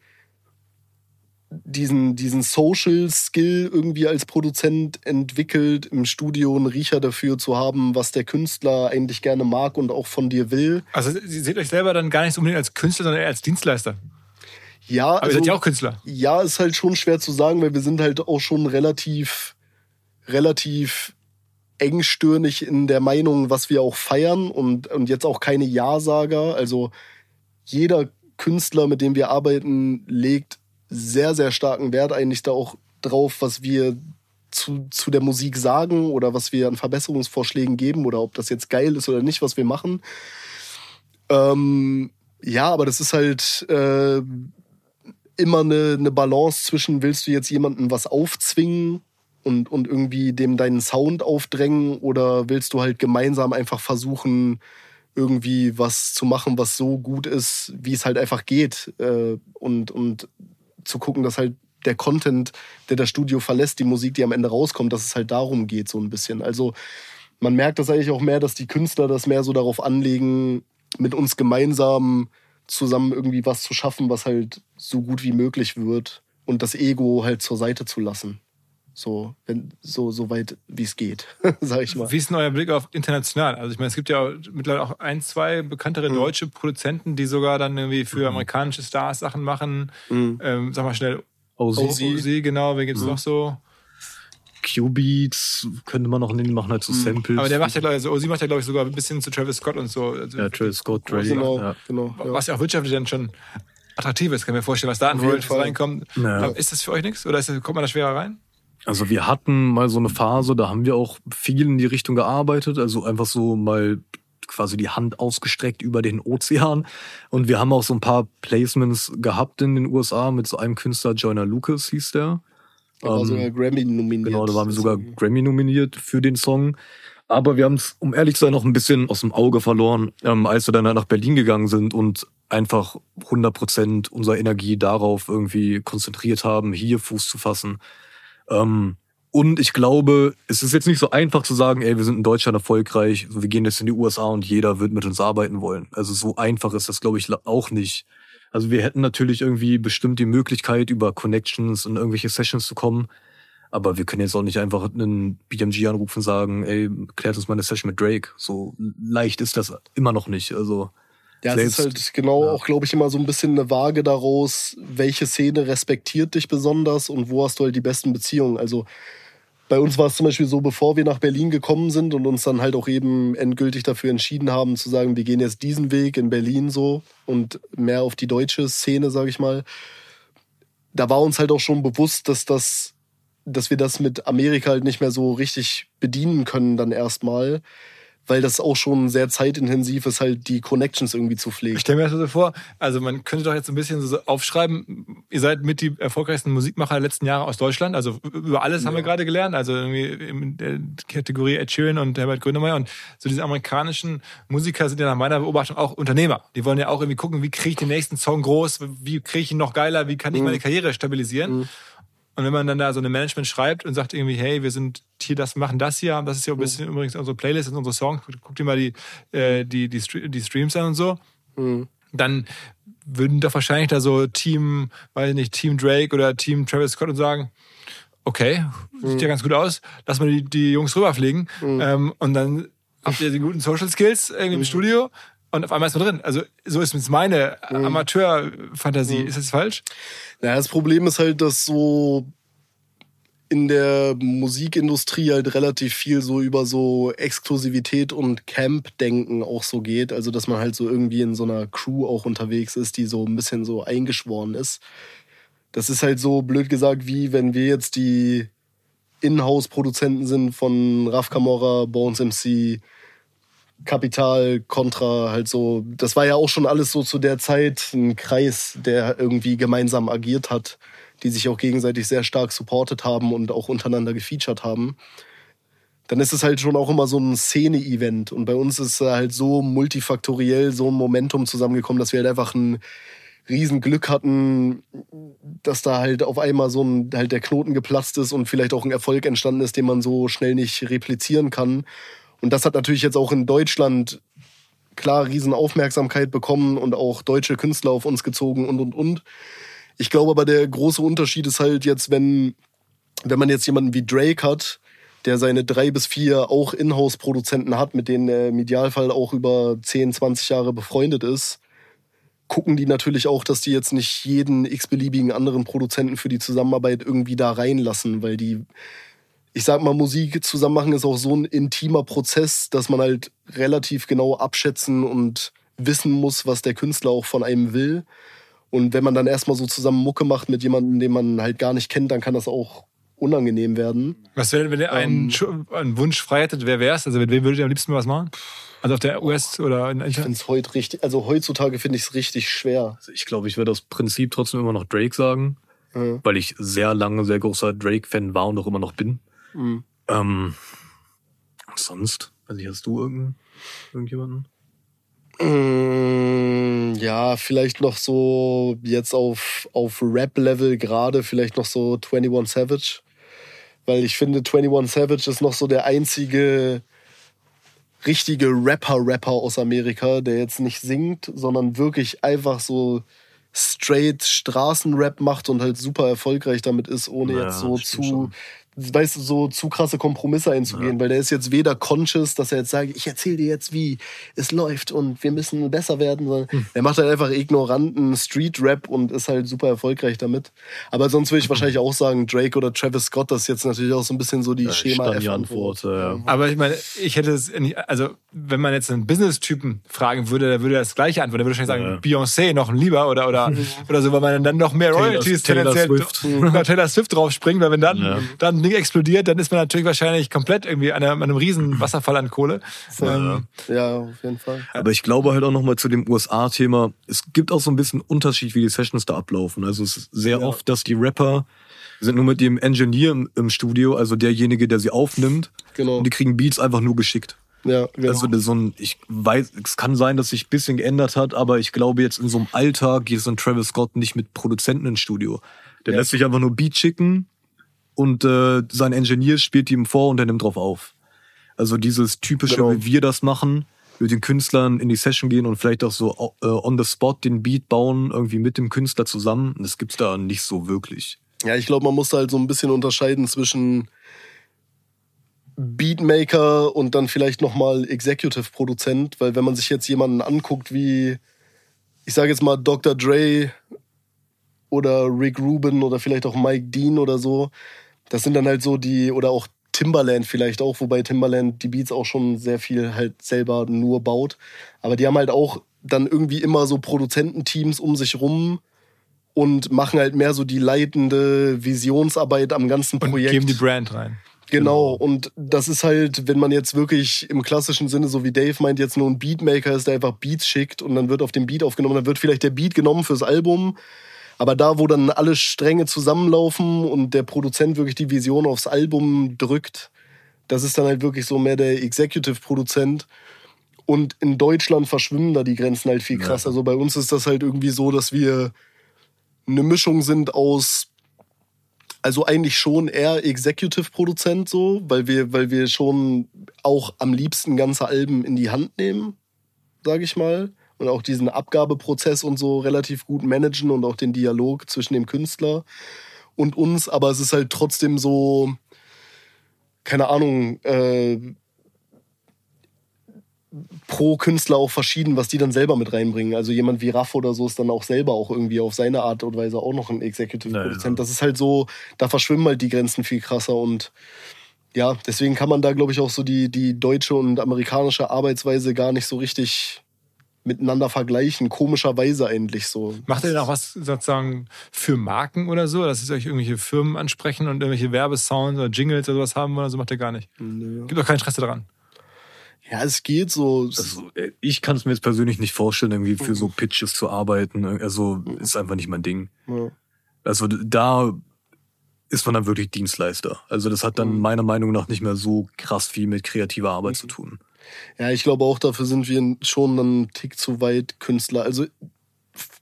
diesen, diesen Social Skill irgendwie als Produzent entwickelt, im Studio einen Riecher dafür zu haben, was der Künstler eigentlich gerne mag und auch von dir will. Also Sie seht euch selber dann gar nicht unbedingt als Künstler, sondern eher als Dienstleister. Ja, aber also, ihr seid ja auch Künstler. Ja, ist halt schon schwer zu sagen, weil wir sind halt auch schon relativ, relativ engstirnig in der Meinung, was wir auch feiern und, und jetzt auch keine Ja-Sager. Also jeder Künstler, mit dem wir arbeiten, legt sehr, sehr starken Wert eigentlich da auch drauf, was wir zu, zu der Musik sagen oder was wir an Verbesserungsvorschlägen geben oder ob das jetzt geil ist oder nicht, was wir machen. Ähm, ja, aber das ist halt äh, immer eine, eine Balance zwischen, willst du jetzt jemandem was aufzwingen und, und irgendwie dem deinen Sound aufdrängen oder willst du halt gemeinsam einfach versuchen, irgendwie was zu machen, was so gut ist, wie es halt einfach geht äh, und, und zu gucken, dass halt der Content, der das Studio verlässt, die Musik, die am Ende rauskommt, dass es halt darum geht, so ein bisschen. Also man merkt das eigentlich auch mehr, dass die Künstler das mehr so darauf anlegen, mit uns gemeinsam zusammen irgendwie was zu schaffen, was halt so gut wie möglich wird und das Ego halt zur Seite zu lassen. So, wenn, so, so weit wie es geht, sag ich mal. Wie ist denn euer Blick auf international? Also ich meine, es gibt ja mittlerweile auch ein, zwei bekanntere mhm. deutsche Produzenten, die sogar dann irgendwie für mhm. amerikanische Stars Sachen machen. Mhm. Ähm, sag mal schnell, OZ, genau, wer gibt's mhm. noch so? Q-Beats könnte man noch nehmen, die machen halt so mhm. Samples. Aber der macht ja, glaube ich, also, macht ja, glaube ich, sogar ein bisschen zu Travis Scott und so. Also ja, Travis Scott, Dre. Genau, ja. genau. Ja. Was ja auch wirtschaftlich dann schon attraktiv ist, kann ich mir vorstellen, was da an Royalties reinkommt. Ja. Ist das für euch nichts? Oder ist das, kommt man da schwerer rein? Also wir hatten mal so eine Phase, da haben wir auch viel in die Richtung gearbeitet, also einfach so mal quasi die Hand ausgestreckt über den Ozean. Und wir haben auch so ein paar Placements gehabt in den USA mit so einem Künstler, Joyner Lucas hieß der. Da war ähm, sogar Grammy nominiert. Genau, da waren wir sogar Grammy nominiert für den Song. Aber wir haben es, um ehrlich zu sein, noch ein bisschen aus dem Auge verloren, ähm, als wir dann nach Berlin gegangen sind und einfach 100 Prozent unserer Energie darauf irgendwie konzentriert haben, hier Fuß zu fassen. Ähm, und ich glaube, es ist jetzt nicht so einfach zu sagen, ey, wir sind in Deutschland erfolgreich, wir gehen jetzt in die USA und jeder wird mit uns arbeiten wollen. Also so einfach ist das, glaube ich, auch nicht. Also wir hätten natürlich irgendwie bestimmt die Möglichkeit, über Connections und irgendwelche Sessions zu kommen. Aber wir können jetzt auch nicht einfach einen BMG anrufen und sagen, ey, klärt uns mal eine Session mit Drake. So leicht ist das immer noch nicht. Also ja, es ist halt genau ja. auch, glaube ich, immer so ein bisschen eine Waage daraus, welche Szene respektiert dich besonders und wo hast du halt die besten Beziehungen. Also bei uns war es zum Beispiel so, bevor wir nach Berlin gekommen sind und uns dann halt auch eben endgültig dafür entschieden haben, zu sagen, wir gehen jetzt diesen Weg in Berlin so und mehr auf die deutsche Szene, sage ich mal. Da war uns halt auch schon bewusst, dass das, dass wir das mit Amerika halt nicht mehr so richtig bedienen können dann erstmal, weil das auch schon sehr zeitintensiv ist, halt die Connections irgendwie zu pflegen. Ich stelle mir das so vor, also man könnte doch jetzt ein bisschen so aufschreiben, ihr seid mit die erfolgreichsten Musikmacher der letzten Jahre aus Deutschland, also über alles haben wir gerade gelernt, also irgendwie in der Kategorie Ed Sheeran und Herbert Grönemeyer. Und so diese amerikanischen Musiker sind ja nach meiner Beobachtung auch Unternehmer. Die wollen ja auch irgendwie gucken, wie kriege ich den nächsten Song groß, wie kriege ich ihn noch geiler, wie kann ich meine Karriere stabilisieren. Und wenn man dann da so eine Management schreibt und sagt irgendwie, hey, wir sind hier, das machen das hier, das ist ja ein bisschen übrigens unsere Playlist, das sind unsere Songs, guck dir mal die, äh, die, die, Stre- die Streams an und so, dann würden doch wahrscheinlich da so Team, weiß ich nicht, Team Drake oder Team Travis Scott und sagen, okay, sieht ja ganz gut aus, lass mal die, die Jungs rüberfliegen ähm, und dann habt ihr die guten Social Skills irgendwie im Studio und auf einmal ist man drin. Also so ist jetzt meine Amateurfantasie. Ist das falsch? Naja, das Problem ist halt, dass so in der Musikindustrie halt relativ viel so über so Exklusivität und Camp-Denken auch so geht. Also, dass man halt so irgendwie in so einer Crew auch unterwegs ist, die so ein bisschen so eingeschworen ist. Das ist halt so blöd gesagt, wie wenn wir jetzt die Inhouse-Produzenten sind von Raf Camorra, Bones MC, Kapital, Contra, halt so. Das war ja auch schon alles so zu der Zeit ein Kreis, der irgendwie gemeinsam agiert hat, die sich auch gegenseitig sehr stark supportet haben und auch untereinander gefeatured haben. Dann ist es halt schon auch immer so ein Szene-Event. Und bei uns ist halt so multifaktoriell so ein Momentum zusammengekommen, dass wir halt einfach ein Riesenglück hatten, dass da halt auf einmal so ein, halt der Knoten geplatzt ist und vielleicht auch ein Erfolg entstanden ist, den man so schnell nicht replizieren kann. Und das hat natürlich jetzt auch in Deutschland klar riesen Aufmerksamkeit bekommen und auch deutsche Künstler auf uns gezogen und und und. Ich glaube aber der große Unterschied ist halt jetzt, wenn, wenn man jetzt jemanden wie Drake hat, der seine drei bis vier auch Inhouse-Produzenten hat, mit denen er im Idealfall auch über 10, 20 Jahre befreundet ist, gucken die natürlich auch, dass die jetzt nicht jeden x-beliebigen anderen Produzenten für die Zusammenarbeit irgendwie da reinlassen, weil die, ich sag mal, Musik zusammen machen ist auch so ein intimer Prozess, dass man halt relativ genau abschätzen und wissen muss, was der Künstler auch von einem will. Und wenn man dann erstmal so zusammen Mucke macht mit jemandem, den man halt gar nicht kennt, dann kann das auch unangenehm werden. Was wäre, denn, wenn ihr einen, Ähm. Einen Wunsch frei hättet, wer wär's? Also mit wem würdet ihr am liebsten was machen? Also auf der US oder in Ich finde es heute richtig, also heutzutage finde ich es richtig schwer. Also ich glaube, ich werde aus Prinzip trotzdem immer noch Drake sagen, Ja. weil ich sehr lange sehr großer Drake-Fan war und auch immer noch bin. Mhm. Ähm, sonst, weiß ich, hast du irgendeinen, irgendjemanden? Mm, Ja, vielleicht noch so jetzt auf, auf Rap-Level gerade, vielleicht noch so 21 Savage. Weil ich finde, 21 Savage ist noch so der einzige richtige Rapper-Rapper aus Amerika, der jetzt nicht singt, sondern wirklich einfach so straight Straßenrap macht und halt super erfolgreich damit ist, ohne Ja, jetzt so zu, schon. Weißt du, so zu krasse Kompromisse einzugehen, weil der ist jetzt weder conscious, dass er jetzt sagt, ich erzähle dir jetzt, wie es läuft und wir müssen besser werden, sondern Hm. er macht halt einfach ignoranten Street-Rap und ist halt super erfolgreich damit. Aber sonst würde ich wahrscheinlich auch sagen, Drake oder Travis Scott, das ist jetzt natürlich auch so ein bisschen so die schema die Antwort. Ja. Aber ich meine, ich hätte es nicht, also wenn man jetzt einen Business-Typen fragen würde, der würde das gleiche antworten. Der würde wahrscheinlich sagen, Beyoncé noch ein lieber oder, oder, oder so, weil man dann noch mehr Taylor- Royalties Taylor tendenziell Swift. über Taylor Swift draufspringen, weil wenn dann, Ja. dann Ding explodiert, dann ist man natürlich wahrscheinlich komplett irgendwie an einem, an einem riesen Wasserfall an Kohle. Ähm, Ja, auf jeden Fall. Aber ich glaube halt auch nochmal zu dem USA-Thema. Es gibt auch so ein bisschen Unterschied, wie die Sessions da ablaufen. Also es ist sehr Ja. oft, dass die Rapper sind nur mit dem Engineer im, im Studio, also derjenige, der sie aufnimmt. Genau. Und die kriegen Beats einfach nur geschickt. Ja, genau. Also das ist so ein, ich weiß, es kann sein, dass sich ein bisschen geändert hat, aber ich glaube jetzt in so einem Alltag geht so ein Travis Scott nicht mit Produzenten ins Studio. Der Ja. lässt sich einfach nur Beat schicken und äh, sein Engineer spielt ihm vor und er nimmt drauf auf. Also dieses typische, Genau. wie wir das machen, mit den Künstlern in die Session gehen und vielleicht auch so äh, on the spot den Beat bauen, irgendwie mit dem Künstler zusammen. Das gibt's da nicht so wirklich. Ja, ich glaube, man muss halt so ein bisschen unterscheiden zwischen Beatmaker und dann vielleicht nochmal Executive-Produzent, weil wenn man sich jetzt jemanden anguckt wie, ich sage jetzt mal Dr. Dre oder Rick Rubin oder vielleicht auch Mike Dean oder so, das sind dann halt so die, oder auch Timbaland vielleicht auch, wobei Timbaland die Beats auch schon sehr viel halt selber nur baut. Aber die haben halt auch dann irgendwie immer so Produzententeams um sich rum und machen halt mehr so die leitende Visionsarbeit am ganzen und Projekt. geben die Brand rein. Genau, und das ist halt, wenn man jetzt wirklich im klassischen Sinne, so wie Dave meint, jetzt nur ein Beatmaker ist, der einfach Beats schickt und dann wird auf dem Beat aufgenommen, dann wird vielleicht der Beat genommen fürs Album. Aber da, wo dann alle Stränge zusammenlaufen und der Produzent wirklich die Vision aufs Album drückt, das ist dann halt wirklich so mehr der Executive-Produzent. Und in Deutschland verschwimmen da die Grenzen halt viel krass. Ja. Also bei uns ist das halt irgendwie so, dass wir eine Mischung sind aus also eigentlich schon eher Executive-Produzent so, weil wir, weil wir schon auch am liebsten ganze Alben in die Hand nehmen, sage ich mal. Und auch diesen Abgabeprozess und so relativ gut managen und auch den Dialog zwischen dem Künstler und uns. Aber es ist halt trotzdem so, keine Ahnung, äh, pro Künstler auch verschieden, was die dann selber mit reinbringen. Also jemand wie Raff oder so ist dann auch selber auch irgendwie auf seine Art und Weise auch noch ein Executive-Produzent. Naja. Das ist halt so, da verschwimmen halt die Grenzen viel krasser und ja, deswegen kann man da, glaube ich, auch so die, die deutsche und amerikanische Arbeitsweise gar nicht so richtig miteinander vergleichen. Komischerweise eigentlich so. Macht ihr denn auch was sozusagen für Marken oder so? Dass es euch irgendwelche Firmen ansprechen und irgendwelche Werbesounds oder Jingles oder sowas haben oder so? Macht ihr gar nicht. Nö. Gibt auch kein Interesse daran. Ja, es geht so. Also, äh, ich kann es mir jetzt persönlich nicht vorstellen, irgendwie für so Pitches zu arbeiten. Also ist einfach nicht mein Ding. ja. Also da ist man dann wirklich Dienstleister. Also das hat dann meiner Meinung nach nicht mehr so krass viel mit kreativer Arbeit zu tun. Ja, ich glaube auch, dafür sind wir schon einen Tick zu weit Künstler. Also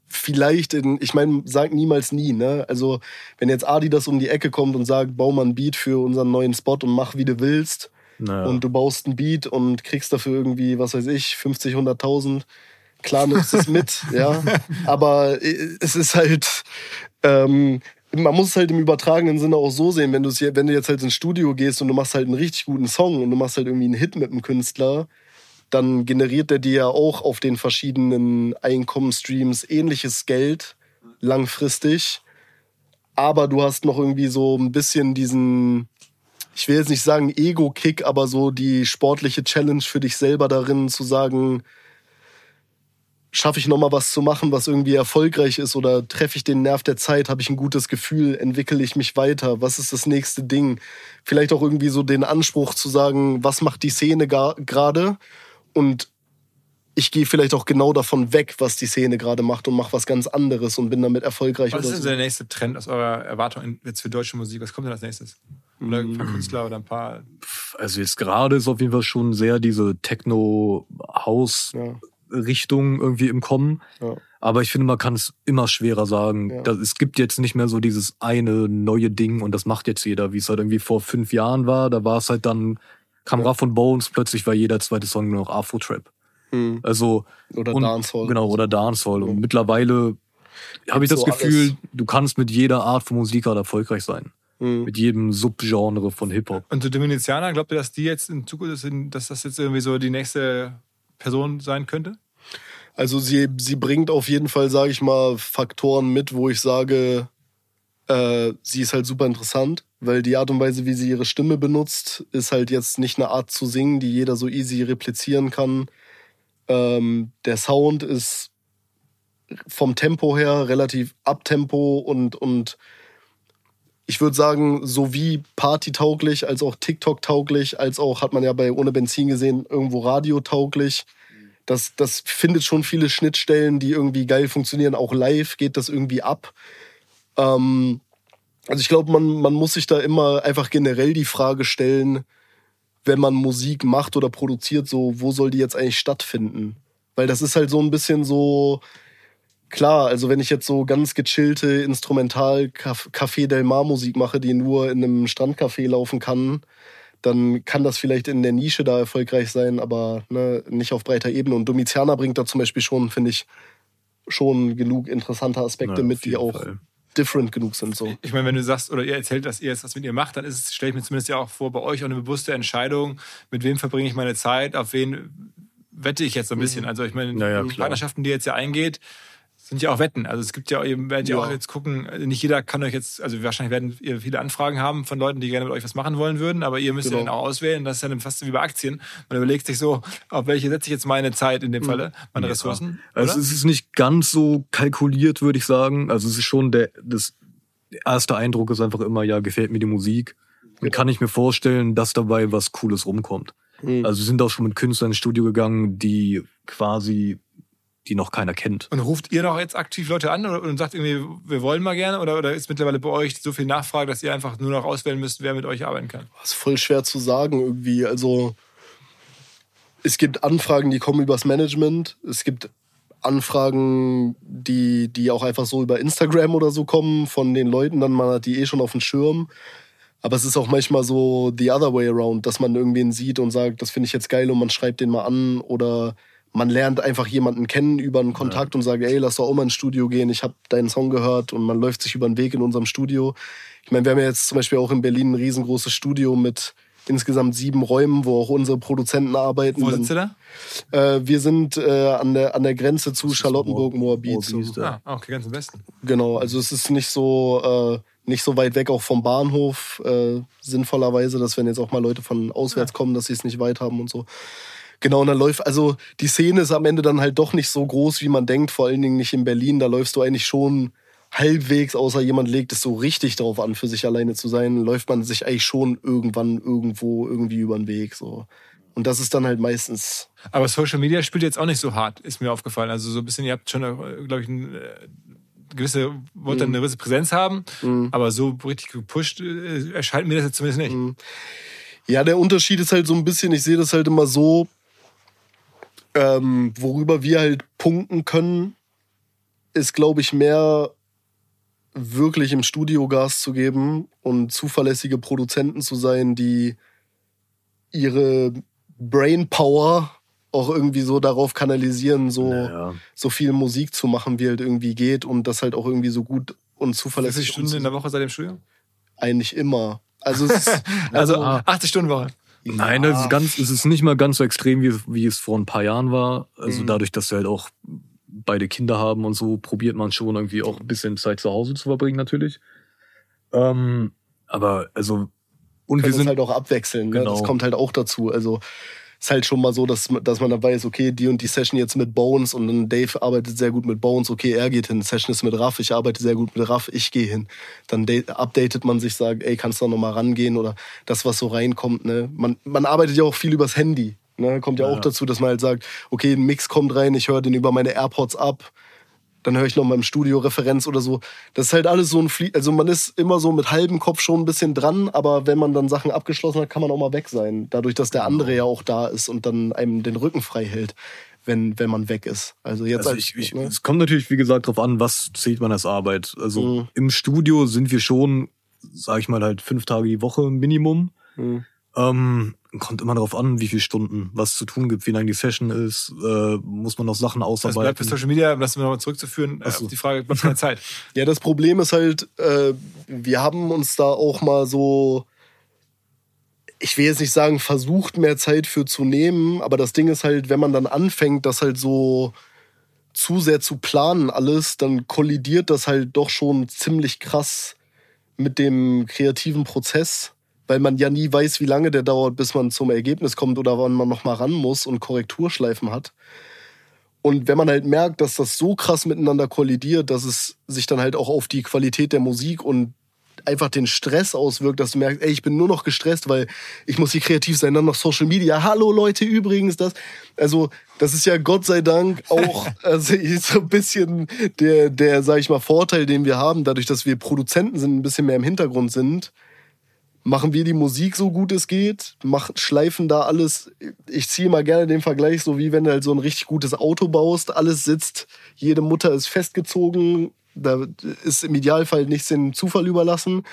vielleicht in, ich meine, sag niemals nie, ne? Also, wenn jetzt Adidas um die Ecke kommt und sagt, bau mal ein Beat für unseren neuen Spot und mach, wie du willst, Naja. und du baust ein Beat und kriegst dafür irgendwie, was weiß ich, 50, 100.000, klar nimmst es mit, ja. Aber äh, es ist halt, ähm, man muss es halt im übertragenen Sinne auch so sehen, wenn du wenn du jetzt halt ins Studio gehst und du machst halt einen richtig guten Song und du machst halt irgendwie einen Hit mit einem Künstler, dann generiert der dir ja auch auf den verschiedenen Einkommensstreams ähnliches Geld langfristig. Aber du hast noch irgendwie so ein bisschen diesen, ich will jetzt nicht sagen Ego-Kick, aber so die sportliche Challenge für dich selber darin zu sagen, schaffe ich nochmal was zu machen, was irgendwie erfolgreich ist oder treffe ich den Nerv der Zeit, habe ich ein gutes Gefühl, entwickle ich mich weiter, was ist das nächste Ding? Vielleicht auch irgendwie so den Anspruch zu sagen, was macht die Szene gerade und ich gehe vielleicht auch genau davon weg, was die Szene gerade macht und mache was ganz anderes und bin damit erfolgreich Was ist denn so. der nächste Trend aus eurer Erwartung jetzt für deutsche Musik? Was kommt denn als nächstes? Oder ein paar Künstler oder ein paar. Also jetzt gerade ist auf jeden Fall schon sehr diese Techno-House-Richtung Ja. Irgendwie im Kommen. Ja. Aber ich finde, man kann es immer schwerer sagen. Ja. Da, es gibt jetzt nicht mehr so dieses eine neue Ding und das macht jetzt jeder, wie es halt irgendwie vor fünf Jahren war. Da war es halt dann, kam Raff und Bones, plötzlich war jeder zweite Song nur noch Afro-Trap. Mhm. Also, Oder und, Dancehall. Genau, oder Dancehall. Und Ja. mittlerweile habe ich das so Gefühl, alles. du kannst mit jeder Art von Musik halt erfolgreich sein. Mhm. Mit jedem Subgenre von Hip-Hop. Und so Dominizianer, glaubt ihr, dass die jetzt in Zukunft, sind, dass das jetzt irgendwie so die nächste Person sein könnte? Also sie, sie bringt auf jeden Fall, sage ich mal, Faktoren mit, wo ich sage, äh, sie ist halt super interessant, weil die Art und Weise, wie sie ihre Stimme benutzt, ist halt jetzt nicht eine Art zu singen, die jeder so easy replizieren kann. Ähm, der Sound ist vom Tempo her relativ abtempo und, und ich würde sagen, sowie partytauglich, als auch TikTok-tauglich, als auch, hat man ja bei Ohne Benzin gesehen, irgendwo radiotauglich. Das, das findet schon viele Schnittstellen, die irgendwie geil funktionieren. Auch live geht das irgendwie ab. Ähm, also ich glaube, man, man muss sich da immer einfach generell die Frage stellen, wenn man Musik macht oder produziert, so, wo soll die jetzt eigentlich stattfinden? Weil das ist halt so ein bisschen so, klar, also wenn ich jetzt so ganz gechillte Instrumental Café Del Mar Musik mache, die nur in einem Strandcafé laufen kann, dann kann das vielleicht in der Nische da erfolgreich sein, aber ne, nicht auf breiter Ebene. Und Domitiana bringt da zum Beispiel schon, finde ich, schon genug interessante Aspekte Ja, mit, die auch Fall. different genug sind. So. Ich meine, wenn du sagst oder ihr erzählt, dass ihr jetzt was mit ihr macht, dann ist es, stelle ich mir zumindest ja auch vor, bei euch auch eine bewusste Entscheidung, mit wem verbringe ich meine Zeit, auf wen wette ich jetzt so ein bisschen. Also ich meine, Ja, ja, die klar. Partnerschaften, die ihr jetzt ja eingeht, sind ja auch Wetten. Also es gibt ja, ihr werdet ja Ja. auch jetzt gucken, nicht jeder kann euch jetzt, also wahrscheinlich werden ihr viele Anfragen haben von Leuten, die gerne mit euch was machen wollen würden, aber ihr müsst ja Genau. dann auch auswählen. Das ist ja dann fast wie bei Aktien. Man überlegt sich so, auf welche setze ich jetzt meine Zeit in dem Falle, meine Ja. Ressourcen. Also oder? es ist nicht ganz so kalkuliert, würde ich sagen. Also es ist schon der, das erste Eindruck ist einfach immer, ja, gefällt mir die Musik. dann kann ich mir vorstellen, dass dabei was Cooles rumkommt. Mhm. Also wir sind auch schon mit Künstlern ins Studio gegangen, die quasi, die noch keiner kennt. Und ruft ihr doch jetzt aktiv Leute an oder, und sagt irgendwie, wir wollen mal gerne? Oder, oder ist mittlerweile bei euch so viel Nachfrage, dass ihr einfach nur noch auswählen müsst, wer mit euch arbeiten kann? Das ist voll schwer zu sagen irgendwie. Also es gibt Anfragen, die kommen übers Management. Es gibt Anfragen, die, die auch einfach so über Instagram oder so kommen von den Leuten. Dann man hat die eh schon auf dem Schirm. Aber es ist auch manchmal so the other way around, dass man irgendwen sieht und sagt, das finde ich jetzt geil und man schreibt den mal an oder man lernt einfach jemanden kennen über einen Kontakt und sagt, ey, lass doch auch mal ins Studio gehen, ich habe deinen Song gehört und man läuft sich über den Weg in unserem Studio. Ich meine, wir haben ja jetzt zum Beispiel auch in Berlin ein riesengroßes Studio mit insgesamt sieben Räumen, wo auch unsere Produzenten arbeiten. Wo sitzt ihr da? Äh, wir sind äh, an, der, an der Grenze zu Charlottenburg, Moabit. Moabit, ja. Ah, okay, ganz im Westen. Genau, also es ist nicht so, äh, nicht so weit weg auch vom Bahnhof, äh, sinnvollerweise, dass wenn jetzt auch mal Leute von auswärts kommen, dass sie es nicht weit haben und so. Genau, und dann läuft, also die Szene ist am Ende dann halt doch nicht so groß, wie man denkt, vor allen Dingen nicht in Berlin. Da läufst du eigentlich schon halbwegs, außer jemand legt es so richtig darauf an, für sich alleine zu sein, läuft man sich eigentlich schon irgendwann irgendwo irgendwie über den Weg. So. Und das ist dann halt meistens Aber Social Media spielt jetzt auch nicht so hart, ist mir aufgefallen. Also so ein bisschen, ihr habt schon, glaube ich, eine äh, gewisse, wollt dann eine gewisse Präsenz haben, aber so richtig gepusht äh, erscheint mir das jetzt zumindest nicht. Ja, der Unterschied ist halt so ein bisschen, ich sehe das halt immer so, ähm, worüber wir halt punkten können, ist, glaube ich, mehr wirklich im Studio Gas zu geben und zuverlässige Produzenten zu sein, die ihre Brainpower auch irgendwie so darauf kanalisieren, so, Ja. so viel Musik zu machen, wie halt irgendwie geht und das halt auch irgendwie so gut und 60 zuverlässig Stunden in der Woche seit dem Studium? eigentlich immer. Also es ist, Also Ah. 80 Stunden Woche. Nein, das ist ganz, es ist nicht mal ganz so extrem, wie, wie es vor ein paar Jahren war. Also Mhm. dadurch, dass wir halt auch beide Kinder haben und so, probiert man schon irgendwie auch ein bisschen Zeit zu Hause zu verbringen, natürlich. Ähm, aber also, und wir können sind halt auch abwechseln. Ne? Genau. Das kommt halt auch dazu. Also ist halt schon mal so, dass, dass man da weiß, okay, die und die Session jetzt mit Bones und dann Dave arbeitet sehr gut mit Bones, okay, er geht hin. Session ist mit Raff, ich arbeite sehr gut mit Raff, ich gehe hin. Dann da- updatet man sich, sagt, ey, kannst du da nochmal rangehen oder das, was so reinkommt. Ne? Man, man arbeitet ja auch viel übers Handy. Ne? Kommt ja, auch dazu, dass man halt sagt, okay, ein Mix kommt rein, ich höre den über meine AirPods ab dann höre ich noch mal im Studio Referenz oder so. Das ist halt alles so ein Flie also man ist immer so mit halbem Kopf schon ein bisschen dran, aber wenn man dann Sachen abgeschlossen hat, kann man auch mal weg sein. Dadurch, dass der andere ja auch da ist und dann einem den Rücken frei hält, wenn, wenn man weg ist. Also jetzt Also als, ich, ich, ne? Es kommt natürlich, wie gesagt, drauf an, was zählt man als Arbeit. Also Mhm. im Studio sind wir schon, sag ich mal, halt fünf Tage die Woche Minimum. Mhm. Ähm, kommt immer darauf an, wie viele Stunden was zu tun gibt, wie lang die Session ist, äh, muss man noch Sachen Das bleibt ausarbeiten. für Social Media, um das nochmal zurückzuführen, äh, so. auf die Frage, bleibt keine Zeit. Ja, das Problem ist halt, äh, wir haben uns da auch mal so, ich will jetzt nicht sagen, versucht, mehr Zeit für zu nehmen, aber das Ding ist halt, wenn man dann anfängt, das halt so zu sehr zu planen alles, dann kollidiert das halt doch schon ziemlich krass mit dem kreativen Prozess, weil man ja nie weiß, wie lange der dauert, bis man zum Ergebnis kommt oder wann man noch mal ran muss und Korrekturschleifen hat. Und wenn man halt merkt, dass das so krass miteinander kollidiert, dass es sich dann halt auch auf die Qualität der Musik und einfach den Stress auswirkt, dass du merkst, ey, ich bin nur noch gestresst, weil ich muss hier kreativ sein, dann noch Social Media. Hallo Leute, übrigens das. Also, das ist ja Gott sei Dank auch also so ein bisschen der, der, sag ich mal, Vorteil, den wir haben, dadurch, dass wir Produzenten sind, ein bisschen mehr im Hintergrund sind machen wir die Musik so gut es geht, mach, schleifen da alles. Ich ziehe mal gerne den Vergleich, so wie wenn du halt so ein richtig gutes Auto baust, alles sitzt, jede Mutter ist festgezogen, da ist im Idealfall nichts dem Zufall überlassen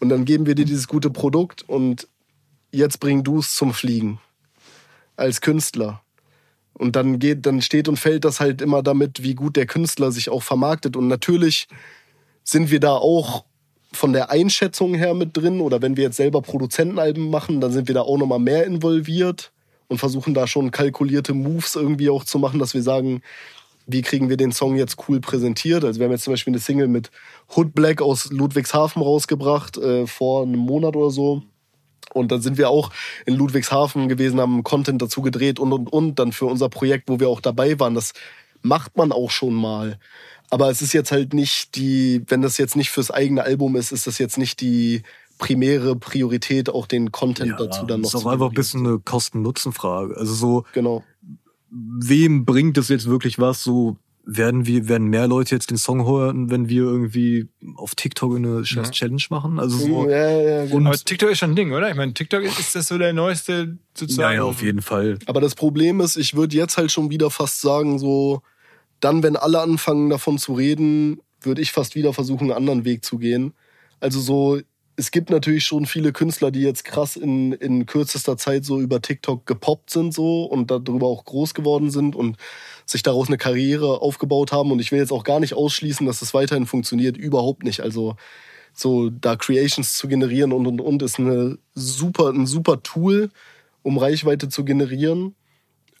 und dann geben wir dir dieses gute Produkt und jetzt bring du es zum Fliegen als Künstler. Und dann geht, dann steht und fällt das halt immer damit, wie gut der Künstler sich auch vermarktet. Und natürlich sind wir da auch von der Einschätzung her mit drin oder wenn wir jetzt selber Produzentenalben machen, dann sind wir da auch nochmal mehr involviert und versuchen da schon kalkulierte Moves irgendwie auch zu machen, dass wir sagen, wie kriegen wir den Song jetzt cool präsentiert. Also wir haben jetzt zum Beispiel eine Single mit Hood Black aus Ludwigshafen rausgebracht, äh, vor einem Monat oder so. Und dann sind wir auch in Ludwigshafen gewesen, haben Content dazu gedreht und, und, und. Dann für unser Projekt, wo wir auch dabei waren. Das macht man auch schon mal. Aber es ist jetzt halt nicht die, wenn das jetzt nicht fürs eigene Album ist, ist das jetzt nicht die primäre Priorität, auch den Content dazu dann noch ist auch zu einfach ein bisschen eine Kosten-Nutzen-Frage. Also so, Genau. wem bringt es jetzt wirklich was? So werden wir, werden mehr Leute jetzt den Song hören, wenn wir irgendwie auf TikTok eine scheiß Ja. Challenge machen? Also so, Ja, ja, genau. Aber TikTok ist schon ein Ding, oder? Ich meine, TikTok ist das so der neueste sozusagen. ja, ja, auf jeden Fall. Aber das Problem ist, ich würde jetzt halt schon wieder fast sagen, so, dann, wenn alle anfangen davon zu reden, würde ich fast wieder versuchen, einen anderen Weg zu gehen. Also so, es gibt natürlich schon viele Künstler, die jetzt krass in, in kürzester Zeit so über TikTok gepoppt sind so und darüber auch groß geworden sind und sich daraus eine Karriere aufgebaut haben. Und ich will jetzt auch gar nicht ausschließen, dass das weiterhin funktioniert. Überhaupt nicht. Also so da Creations zu generieren und und und ist eine super, ein super Tool, um Reichweite zu generieren.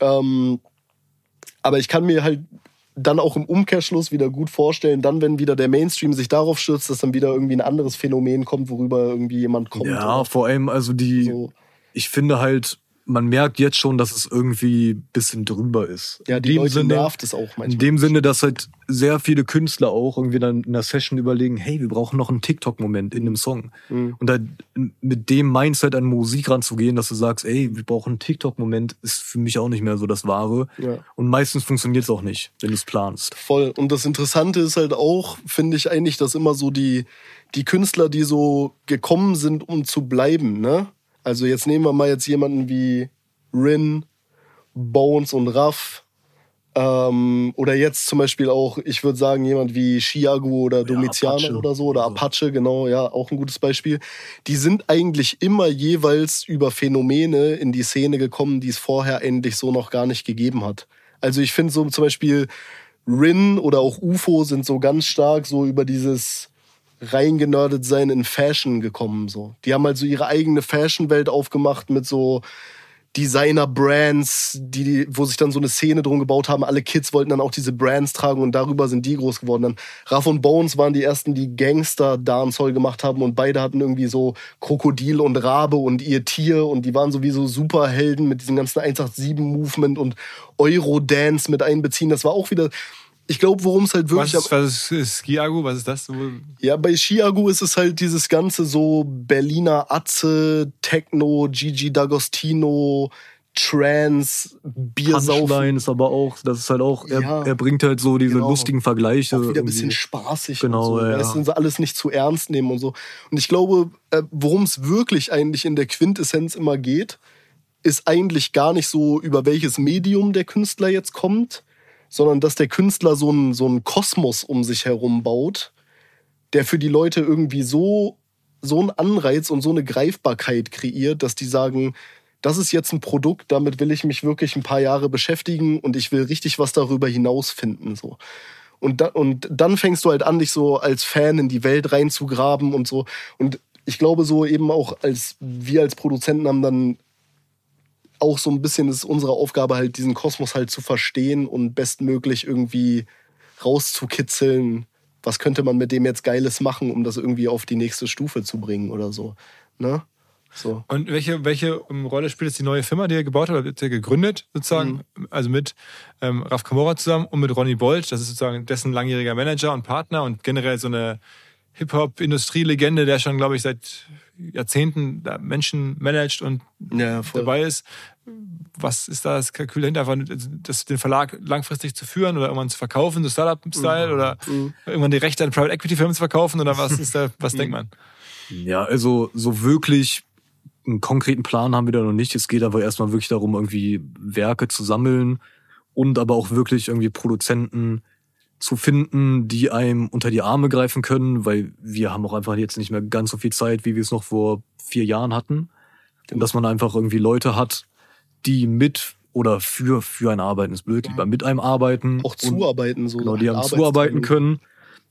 Ähm, aber ich kann mir halt dann auch im Umkehrschluss wieder gut vorstellen, dann, wenn wieder der Mainstream sich darauf stürzt, dass dann wieder irgendwie ein anderes Phänomen kommt, worüber irgendwie jemand kommt. Ja, vor allem, also die, so. ich finde halt, man merkt jetzt schon, dass es irgendwie ein bisschen drüber ist. Ja, in die dem Leute Sinne, nervt es auch manchmal. In dem Sinne, dass halt sehr viele Künstler auch irgendwie dann in der Session überlegen, hey, wir brauchen noch einen TikTok-Moment in dem Song. Mhm. Und halt mit dem Mindset an Musik ranzugehen, dass du sagst, ey, wir brauchen einen TikTok-Moment, ist für mich auch nicht mehr so das Wahre. Ja. Und meistens funktioniert es auch nicht, wenn du es planst. Voll. Und das Interessante ist halt auch, finde ich eigentlich, dass immer so die, die Künstler, die so gekommen sind, um zu bleiben, ne? Also jetzt nehmen wir mal jetzt jemanden wie Rin, Bones und Raff. Ähm, oder jetzt zum Beispiel auch, ich würde sagen, jemand wie Chiago oder Domitiano Apache. oder so, oder. Apache, genau, ja, auch ein gutes Beispiel. Die sind eigentlich immer jeweils über Phänomene in die Szene gekommen, die es vorher eigentlich so noch gar nicht gegeben hat. Also ich finde so zum Beispiel Rin oder auch UFO sind so ganz stark so über dieses reingenördet sein in Fashion gekommen. So. Die haben halt so ihre eigene Fashion-Welt aufgemacht mit so Designer-Brands, die, wo sich dann so eine Szene drum gebaut haben. Alle Kids wollten dann auch diese Brands tragen und darüber sind die groß geworden. Dann Raff und Bones waren die ersten, die Gangster-Dancehall gemacht haben und beide hatten irgendwie so Krokodil und Rabe und ihr Tier und die waren sowieso Superhelden mit diesem ganzen 187-Movement und Eurodance mit einbeziehen. Das war auch wieder, ich glaube, worum es halt Was wirklich ist, was ist, ist Skiago? Was ist das? Ja, bei Chiago ist es halt dieses ganze so Berliner Atze, Techno, Gigi D'Agostino, Trance, Biersaufen. Punchline ist aber auch, das ist halt auch, er, Ja. er bringt halt so diese Genau. lustigen Vergleiche. Auch wieder ein bisschen spaßig Genau, und so. ja, Weißt alles nicht zu ernst nehmen und so. Und ich glaube, äh, worum es wirklich eigentlich in der Quintessenz immer geht, ist eigentlich gar nicht so, über welches Medium der Künstler jetzt kommt, sondern dass der Künstler so einen, so einen Kosmos um sich herum baut, der für die Leute irgendwie so, so einen Anreiz und so eine Greifbarkeit kreiert, dass die sagen, das ist jetzt ein Produkt, damit will ich mich wirklich ein paar Jahre beschäftigen und ich will richtig was darüber hinaus finden. So. Und, da, und dann fängst du halt an, dich so als Fan in die Welt reinzugraben und so. Und ich glaube, so eben auch als wir als Produzenten haben dann auch so ein bisschen ist unsere Aufgabe halt, diesen Kosmos halt zu verstehen und bestmöglich irgendwie rauszukitzeln. Was könnte man mit dem jetzt Geiles machen, um das irgendwie auf die nächste Stufe zu bringen oder so. Ne? So. Und welche, welche ähm, Rolle spielt jetzt die neue Firma, die ihr gebaut habt, habt ihr gegründet, sozusagen? Also mit ähm, Raf Kamora zusammen und mit Ronny Bolt, das ist sozusagen dessen langjähriger Manager und Partner und generell so eine Hip-Hop-Industrielegende, der schon, glaube ich, seit Jahrzehnten da Menschen managt und Ja, dabei ist. Was ist da das Kalkül dahinter? Einfach, das, den Verlag langfristig zu führen oder irgendwann zu verkaufen, so Startup-Style oder irgendwann die Rechte an Private Equity-Firmen zu verkaufen oder was ist da, was denkt man? Ja, also so wirklich einen konkreten Plan haben wir da noch nicht. Es geht aber erstmal wirklich darum, irgendwie Werke zu sammeln und aber auch wirklich irgendwie Produzenten zu finden, die einem unter die Arme greifen können, weil wir haben auch einfach jetzt nicht mehr ganz so viel Zeit, wie wir es noch vor vier Jahren hatten. Und dass man einfach irgendwie Leute hat, die mit oder für, für ein Arbeiten ist blöd, lieber mit einem arbeiten. Auch und- zuarbeiten. So Genau, die haben zuarbeiten können.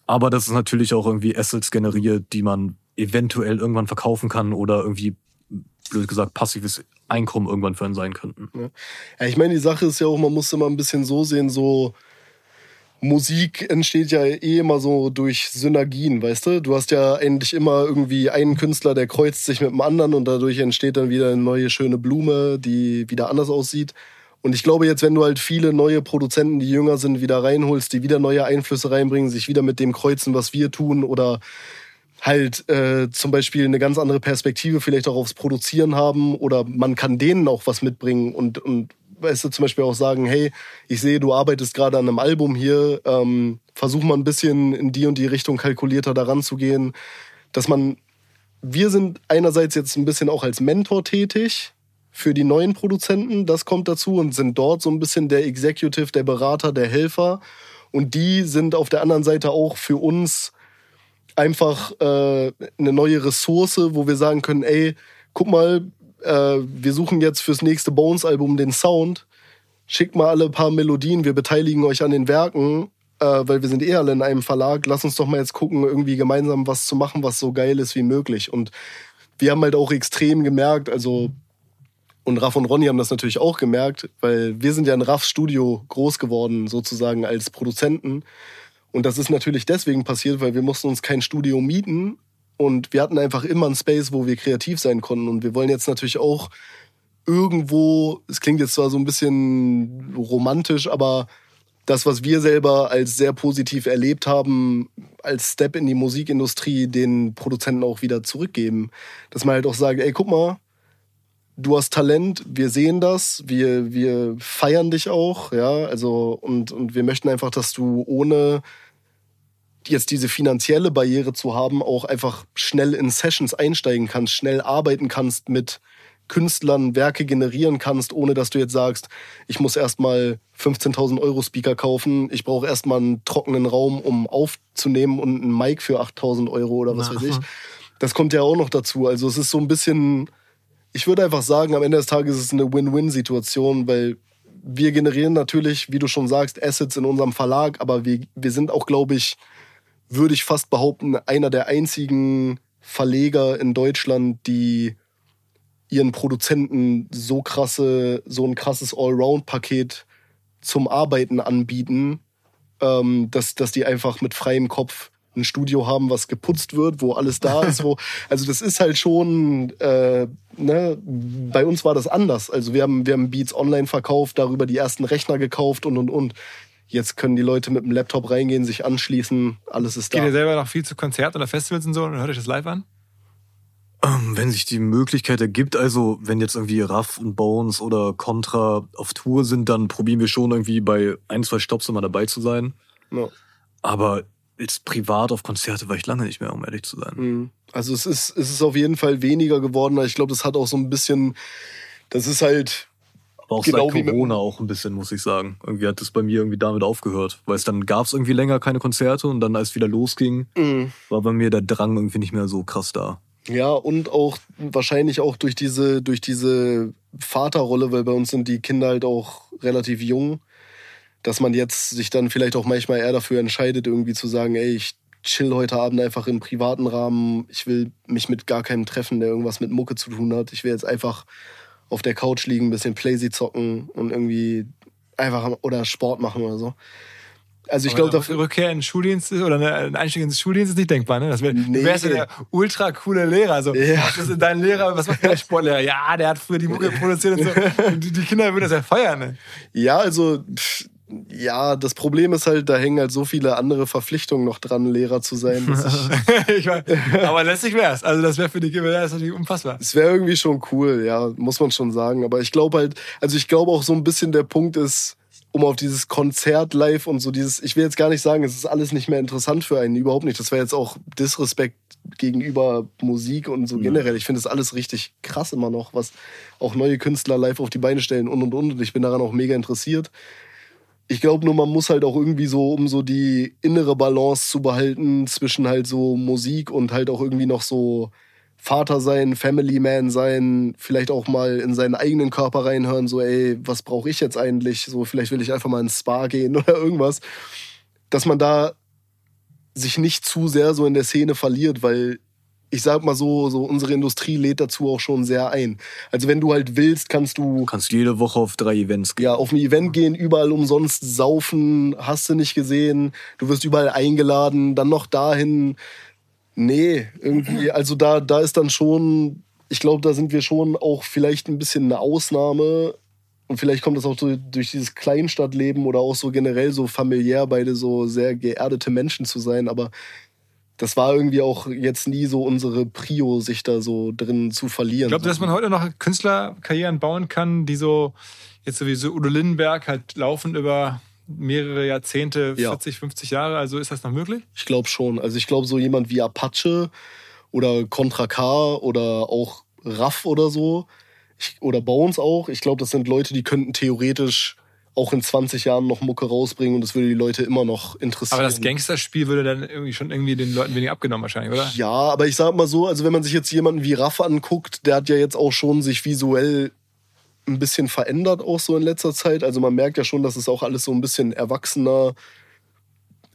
Aber das ist natürlich auch irgendwie Assets generiert, die man eventuell irgendwann verkaufen kann oder irgendwie, blöd gesagt, passives Einkommen irgendwann für einen sein könnten. Ja, ich meine, die Sache ist ja auch, man muss immer ein bisschen so sehen, so Musik entsteht ja eh immer so durch Synergien, weißt du? Du hast ja eigentlich immer irgendwie einen Künstler, der kreuzt sich mit dem anderen und dadurch entsteht dann wieder eine neue schöne Blume, die wieder anders aussieht. Und ich glaube jetzt, wenn du halt viele neue Produzenten, die jünger sind, wieder reinholst, die wieder neue Einflüsse reinbringen, sich wieder mit dem kreuzen, was wir tun oder halt äh, zum Beispiel eine ganz andere Perspektive vielleicht auch aufs Produzieren haben oder man kann denen auch was mitbringen und, und weißt du, zum Beispiel auch sagen, hey, ich sehe, du arbeitest gerade an einem Album hier, ähm, versuch mal ein bisschen in die und die Richtung kalkulierter daran zu gehen, dass man, wir sind einerseits jetzt ein bisschen auch als Mentor tätig für die neuen Produzenten, das kommt dazu und sind dort so ein bisschen der Executive, der Berater, der Helfer. Und die sind auf der anderen Seite auch für uns einfach äh, eine neue Ressource, wo wir sagen können, ey, guck mal, äh, wir suchen jetzt fürs nächste Bones-Album den Sound, schickt mal alle paar Melodien, wir beteiligen euch an den Werken, äh, weil wir sind eh alle in einem Verlag, lass uns doch mal jetzt gucken, irgendwie gemeinsam was zu machen, was so geil ist wie möglich. Und wir haben halt auch extrem gemerkt, also und Raff und Ronny haben das natürlich auch gemerkt, weil wir sind ja in Raffs Studio groß geworden, sozusagen als Produzenten. Und das ist natürlich deswegen passiert, weil wir mussten uns kein Studio mieten und wir hatten einfach immer einen Space, wo wir kreativ sein konnten. Und wir wollen jetzt natürlich auch irgendwo, es klingt jetzt zwar so ein bisschen romantisch, aber das, was wir selber als sehr positiv erlebt haben, als Step in die Musikindustrie, den Produzenten auch wieder zurückgeben. Dass man halt auch sagt, ey, guck mal, du hast Talent, wir sehen das, wir, wir feiern dich auch, ja, also, und, und wir möchten einfach, dass du ohne jetzt diese finanzielle Barriere zu haben, auch einfach schnell in Sessions einsteigen kannst, schnell arbeiten kannst mit Künstlern Werke generieren kannst, ohne dass du jetzt sagst, ich muss erstmal 15.000 Euro Speaker kaufen, ich brauche erstmal einen trockenen Raum, um aufzunehmen und einen Mic für 8.000 Euro oder was Na, weiß ich. Das kommt ja auch noch dazu. Also es ist so ein bisschen, ich würde einfach sagen, am Ende des Tages ist es eine Win-Win-Situation, weil wir generieren natürlich, wie du schon sagst, Assets in unserem Verlag, aber wir, wir sind auch, glaube ich, würde ich fast behaupten, einer der einzigen Verleger in Deutschland, die ihren Produzenten so krasse, so ein krasses Allround-Paket zum Arbeiten anbieten, ähm, dass, dass die einfach mit freiem Kopf ein Studio haben, was geputzt wird, wo alles da ist, wo, also das ist halt schon, äh, ne, bei uns war das anders. Also wir haben, wir haben Beats online verkauft, darüber die ersten Rechner gekauft und und und. Jetzt können die Leute mit dem Laptop reingehen, sich anschließen, alles ist da. Geht ihr selber noch viel zu Konzerten oder Festivals und so und hört euch das live an? Ähm, wenn sich die Möglichkeit ergibt, also wenn jetzt irgendwie Raff und Bones oder Contra auf Tour sind, dann probieren wir schon irgendwie bei ein, zwei Stops immer dabei zu sein. Ja. Aber jetzt privat auf Konzerte war ich lange nicht mehr, um ehrlich zu sein. Mhm. Also es ist, es ist auf jeden Fall weniger geworden. Ich glaube, das hat auch so ein bisschen, das ist halt aber auch genau seit Corona auch ein bisschen, muss ich sagen. Irgendwie hat es bei mir irgendwie damit aufgehört. Weil es dann gab es irgendwie länger keine Konzerte und dann, als es wieder losging, mhm. war bei mir der Drang irgendwie nicht mehr so krass da. Ja, und auch wahrscheinlich auch durch diese, durch diese Vaterrolle, weil bei uns sind die Kinder halt auch relativ jung, dass man jetzt sich dann vielleicht auch manchmal eher dafür entscheidet, irgendwie zu sagen, ey, ich chill heute Abend einfach im privaten Rahmen. Ich will mich mit gar keinem treffen, der irgendwas mit Mucke zu tun hat. Ich will jetzt einfach auf der Couch liegen, ein bisschen Playsy zocken und irgendwie einfach oder Sport machen oder so. Also ich glaube, dafür Rückkehr in den Schuldienst oder ein Einstieg ins Schuldienst ist nicht denkbar, ne? Das wär, nee. Du wärst ja der ultra coole Lehrer. Also, ja. Was ist dein Lehrer? Was macht der Sportlehrer? Ja, der hat früher die Mucke produziert und so. die, die Kinder würden das ja feiern, ne? Ja, also pff, ja, das Problem ist halt, da hängen halt so viele andere Verpflichtungen noch dran, Lehrer zu sein. ich mein, aber lässig wär's. Also das wäre für die Kinder das natürlich unfassbar. Es wäre irgendwie schon cool, ja, muss man schon sagen. Aber ich glaube halt, also ich glaube auch so ein bisschen der Punkt ist, um auf dieses Konzert live und so dieses, ich will jetzt gar nicht sagen, es ist alles nicht mehr interessant für einen, überhaupt nicht. Das wäre jetzt auch Disrespekt gegenüber Musik und so generell. Ich finde das alles richtig krass immer noch, was auch neue Künstler live auf die Beine stellen und und und. Und ich bin daran auch mega interessiert ich glaube nur, man muss halt auch irgendwie so, um so die innere Balance zu behalten zwischen halt so Musik und halt auch irgendwie noch so Vater sein, Family Man sein, vielleicht auch mal in seinen eigenen Körper reinhören, so, ey, was brauche ich jetzt eigentlich? So, vielleicht will ich einfach mal ins Spa gehen oder irgendwas. Dass man da sich nicht zu sehr so in der Szene verliert, weil ich sag mal so, so unsere Industrie lädt dazu auch schon sehr ein. Also wenn du halt willst, kannst du. Kannst jede Woche auf drei Events gehen. Ja, auf ein Event gehen, überall umsonst saufen, hast du nicht gesehen, du wirst überall eingeladen, dann noch dahin. Nee, irgendwie, also da, da ist dann schon, ich glaube, da sind wir schon auch vielleicht ein bisschen eine Ausnahme. Und vielleicht kommt das auch so durch dieses Kleinstadtleben oder auch so generell so familiär beide so sehr geerdete Menschen zu sein. Aber das war irgendwie auch jetzt nie so unsere Prio, sich da so drin zu verlieren. Glaubt ihr, dass man heute noch Künstlerkarrieren bauen kann, die so, jetzt sowieso Udo Lindenberg halt laufen über mehrere Jahrzehnte, Ja. 40, 50 Jahre? Also ist das noch möglich? Ich glaube schon. Also ich glaube, so jemand wie Apache oder Contra K oder auch Raff oder so, ich, oder Bones auch, ich glaube, das sind Leute, die könnten theoretisch auch in 20 Jahren noch Mucke rausbringen und das würde die Leute immer noch interessieren. Aber das Gangsterspiel würde dann irgendwie schon irgendwie den Leuten weniger abgenommen wahrscheinlich, oder? Ja, aber ich sag mal so, also wenn man sich jetzt jemanden wie Raff anguckt, der hat ja jetzt auch schon sich visuell ein bisschen verändert, auch so in letzter Zeit. Also man merkt ja schon, dass es auch alles so ein bisschen erwachsener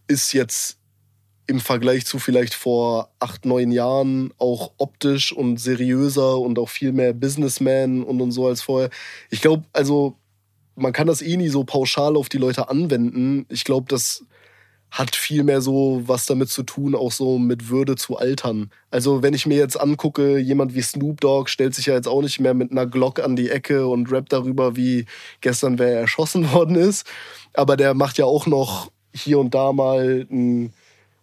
ist jetzt im Vergleich zu vielleicht vor acht, neun Jahren auch optisch und seriöser und auch viel mehr Businessman und, und so als vorher. Ich glaube, also man kann das eh nie so pauschal auf die Leute anwenden. Ich glaube, das hat viel mehr so was damit zu tun, auch so mit Würde zu altern. Also wenn ich mir jetzt angucke, jemand wie Snoop Dogg stellt sich ja jetzt auch nicht mehr mit einer Glock an die Ecke und rappt darüber, wie gestern wer erschossen worden ist. Aber der macht ja auch noch hier und da mal ein,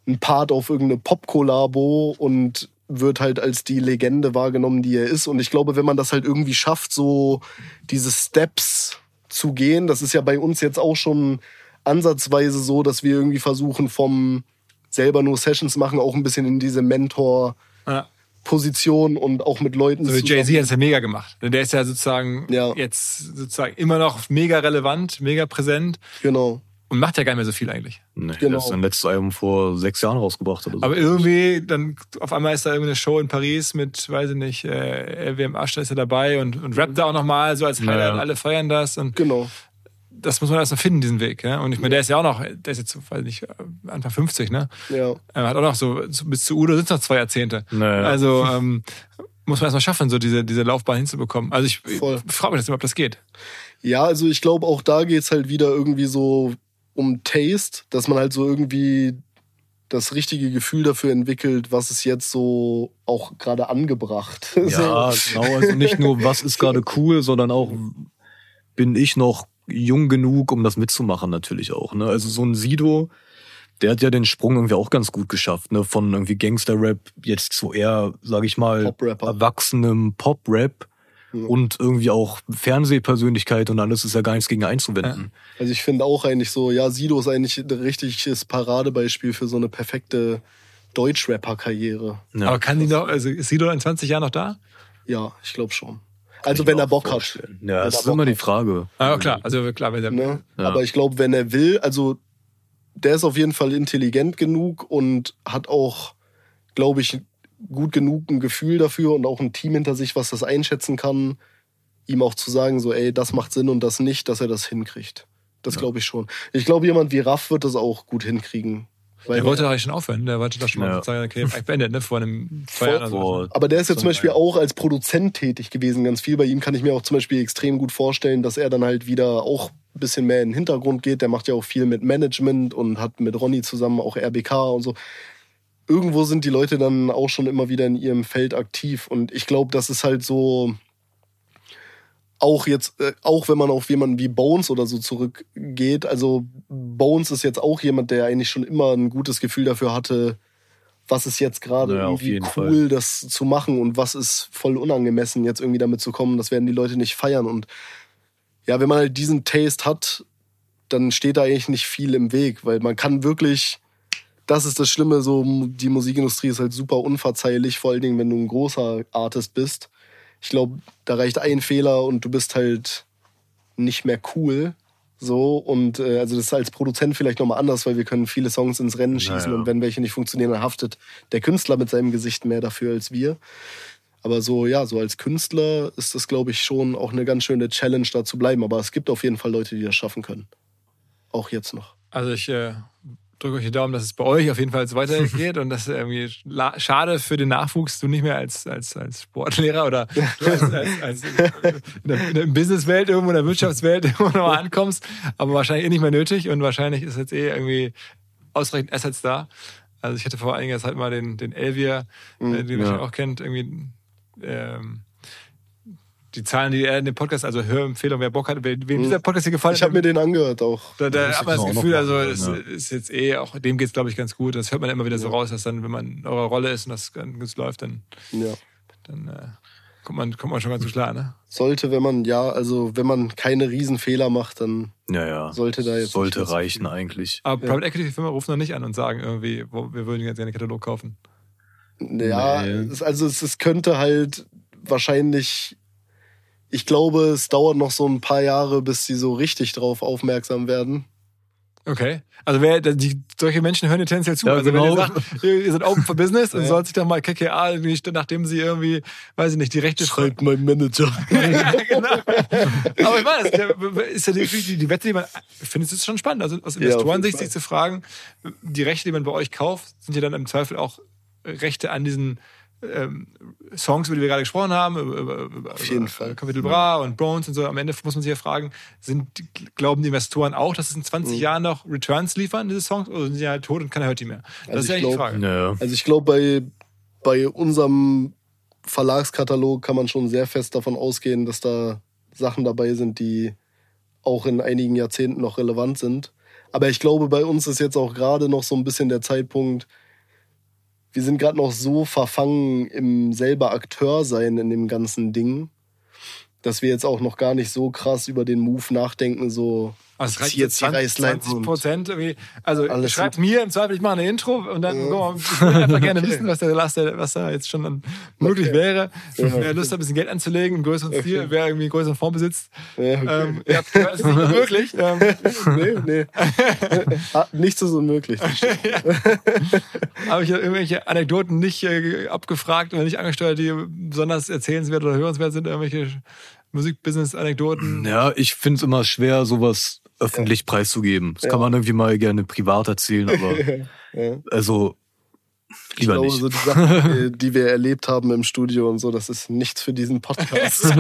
ein Part auf irgendeine Pop-Kollabo und wird halt als die Legende wahrgenommen, die er ist. Und ich glaube, wenn man das halt irgendwie schafft, so diese Steps zu gehen, das ist ja bei uns jetzt auch schon ansatzweise so, dass wir irgendwie versuchen, vom selber nur Sessions machen, auch ein bisschen in diese Mentor-Position Ja. und auch mit Leuten So wie Jay-Z hat es ja mega gemacht. Der ist ja sozusagen Ja. jetzt sozusagen immer noch mega relevant, mega präsent Genau. Und macht ja gar nicht mehr so viel eigentlich. Nee, Genau. Der ist sein letztes Album vor sechs Jahren rausgebracht oder so. Aber irgendwie, dann auf einmal ist da irgendeine Show in Paris mit, weiß ich nicht, äh, LWM Aschner ist ja dabei und, und rappt da auch nochmal so als Highlight, Ja. alle feiern das und Genau. das muss man erst mal finden, diesen Weg. Ja? Und ich meine, der ist ja auch noch, der ist jetzt, weiß nicht, Anfang 50, ne? Ja. Er hat auch noch so, bis zu Udo sind es noch zwei Jahrzehnte. Naja. Also ähm, muss man erstmal schaffen, so diese, diese Laufbahn hinzubekommen. Also ich, ich frage mich das immer, ob das geht. Ja, also ich glaube, auch da geht's halt wieder irgendwie so um Taste, dass man halt so irgendwie das richtige Gefühl dafür entwickelt, was ist jetzt so auch gerade angebracht. Ja, genau. Also nicht nur, was ist gerade cool, sondern auch, bin ich noch jung genug, um das mitzumachen natürlich auch. Ne? Also so ein Sido, der hat ja den Sprung irgendwie auch ganz gut geschafft, ne? Von irgendwie Gangster-Rap jetzt zu eher, sag ich mal, Pop-Rapper. erwachsenem Pop-Rap Ja. und irgendwie auch Fernsehpersönlichkeit und alles ist ja gar nichts gegen einzuwenden. Also ich finde auch eigentlich so, ja, Sido ist eigentlich ein richtiges Paradebeispel für so eine perfekte Deutschrapper-Karriere. Ja. Aber kann die noch, also ist Sido in 20 Jahren noch da? Ja, ich glaube schon. Also wenn er Bock hat. Ja, das er ist Bock immer die. Frage. Ah, klar, also klar, wenn der, Ne? Ja. Aber ich glaube, wenn er will, also der ist auf jeden Fall intelligent genug und hat auch, glaube ich, gut genug ein Gefühl dafür und auch ein Team hinter sich, was das einschätzen kann, ihm auch zu sagen, so, ey, das macht Sinn und das nicht, dass er das hinkriegt. Das glaube ich schon. Ich glaube, jemand wie Raff wird das auch gut hinkriegen. Weil der wollte eigentlich schon aufhören. Der wollte doch schon mal Ja. sagen, okay, ich beendet, ne, vor einem zwei Voll. Jahren. oder so. Boah, Aber der ist ja zum Beispiel auch als Produzent tätig gewesen, ganz viel. Bei ihm kann ich mir auch zum Beispiel extrem gut vorstellen, dass er dann halt wieder auch ein bisschen mehr in den Hintergrund geht. Der macht ja auch viel mit Management und hat mit Ronny zusammen auch RBK und so. Irgendwo sind die Leute dann auch schon immer wieder in ihrem Feld aktiv. Und ich glaube, das ist halt so, auch jetzt, äh, auch wenn man auf jemanden wie Bones oder so zurückgeht, also Bones ist jetzt auch jemand, der eigentlich schon immer ein gutes Gefühl dafür hatte, was ist jetzt gerade Ja, irgendwie cool, Fall. das zu machen und was ist voll unangemessen, jetzt irgendwie damit zu kommen, das werden die Leute nicht feiern. Und ja, wenn man halt diesen Taste hat, dann steht da eigentlich nicht viel im Weg, weil man kann wirklich, das ist das Schlimme, so die Musikindustrie ist halt super unverzeihlich, vor allen Dingen, wenn du ein großer Artist bist. Ich glaube, da reicht ein Fehler und du bist halt nicht mehr cool. So, und äh, also das ist als Produzent vielleicht nochmal anders, weil wir können viele Songs ins Rennen schießen Naja. und wenn welche nicht funktionieren, dann haftet der Künstler mit seinem Gesicht mehr dafür als wir. Aber so, ja, so als Künstler ist das, glaube ich, schon auch eine ganz schöne Challenge, da zu bleiben. Aber es gibt auf jeden Fall Leute, die das schaffen können. Auch jetzt noch. Also ich äh, drücke euch die Daumen, dass es bei euch auf jeden Fall so weitergeht und dass irgendwie schade für den Nachwuchs du nicht mehr als, als, als Sportlehrer oder als, als, als in der, der Businesswelt irgendwo in der Wirtschaftswelt irgendwo nochmal ankommst, aber wahrscheinlich eh nicht mehr nötig und wahrscheinlich ist jetzt eh irgendwie ausreichend Assets da. Also ich hatte vor einiger Zeit mal den, den Elvier, äh, den ihr ja. wahrscheinlich auch kennt, irgendwie ähm, die Zahlen, die er in dem Podcast, also Hörempfehlung, wer Bock hat, wem Mhm. dieser Podcast hier gefallen Ich habe mir den angehört auch. da, da hat ich man das Gefühl, also machen, es ja. ist jetzt eh auch, dem geht's glaube ich ganz gut. Das hört man immer wieder so raus, dass dann, wenn man in eurer Rolle ist und das ganz läuft, dann, Ja. dann äh, kommt, man, kommt man schon ganz gut klar, ne? Sollte, wenn man, ja, also wenn man keine Riesenfehler macht, dann Ja, ja. Sollte da jetzt Sollte so reichen viel- eigentlich. Aber Ja. Private Equity Firma rufen noch nicht an und sagen irgendwie, wo, wir würden ganz gerne den Katalog kaufen. Ja, Nee. es, also es, es könnte halt wahrscheinlich, ich glaube, es dauert noch so ein paar Jahre, bis sie so richtig drauf aufmerksam werden. Okay. Also wer die, solche Menschen hören dir tendenziell zu. Ja, also wenn genau. ihr sagt, ihr seid open for business, dann Ja. soll sich doch mal KKA, nachdem sie irgendwie, weiß ich nicht, die Rechte Schreibt mein Manager. ja, genau. Aber ich meine, ist ja die, die, die Wette, die man, ich finde es schon spannend. Also aus Ja, Investorensicht jeden sich zu fragen, die Rechte, die man bei euch kauft, sind ja dann im Zweifel auch Rechte an diesen ähm, Songs, über die wir gerade gesprochen haben, über, über, Auf jeden über Fall. Capital Bra und Bones und so. Am Ende muss man sich ja fragen, sind, glauben die Investoren auch, dass es in 20 Mhm. Jahren noch Returns liefern, diese Songs, oder sind sie halt tot und keiner hört die mehr? Das Also ist ja die Frage. Ja. Also ich glaube, bei, bei unserem Verlagskatalog kann man schon sehr fest davon ausgehen, dass da Sachen dabei sind, die auch in einigen Jahrzehnten noch relevant sind. Aber ich glaube, bei uns ist jetzt auch gerade noch so ein bisschen der Zeitpunkt, wir sind gerade noch so verfangen im selber Akteur sein in dem ganzen Ding, dass wir jetzt auch noch gar nicht so krass über den Move nachdenken, so Also reicht jetzt die 20, Reißleine 20 Prozent irgendwie. Also Alles schreibt gut. mir im Zweifel, ich mache eine Intro und dann guck mal, ich würde einfach gerne wissen, was, der, der, was da jetzt schon dann möglich Okay. wäre. Ja. Wer Lust hat, ein bisschen Geld anzulegen, im größeren Stil, wer irgendwie einen größeren Fonds besitzt. Ja, okay. Ähm, ja, das ist nicht möglich. Ähm, nee, nee. Ah, Nichts ist unmöglich. habe ich ja irgendwelche Anekdoten nicht äh, abgefragt oder nicht angesteuert, die besonders erzählenswert oder hörenswert sind, irgendwelche Musikbusiness-Anekdoten. Ja, ich finde es immer schwer, sowas öffentlich preiszugeben. Das kann man irgendwie mal gerne privat erzählen, aber Ja. also Ich lieber glaube, nicht. so die Sachen, die- die wir erlebt haben im Studio und so, das ist nichts für diesen Podcast.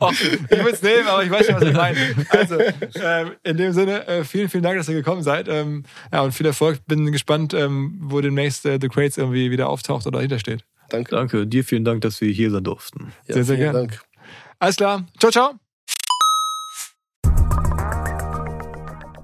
Oh, ich würde es nehmen, aber ich weiß schon, was ihr meint. Also, ähm, in dem Sinne, äh, vielen, vielen Dank, dass ihr gekommen seid. Ähm, ja, und viel Erfolg. Bin gespannt, ähm, wo demnächst äh, The Crates irgendwie wieder auftaucht oder dahinter steht. Danke. Danke, dir vielen Dank, dass wir hier sein durften. Ja, Sehr, sehr gerne. Dank. Alles klar. Ciao, ciao.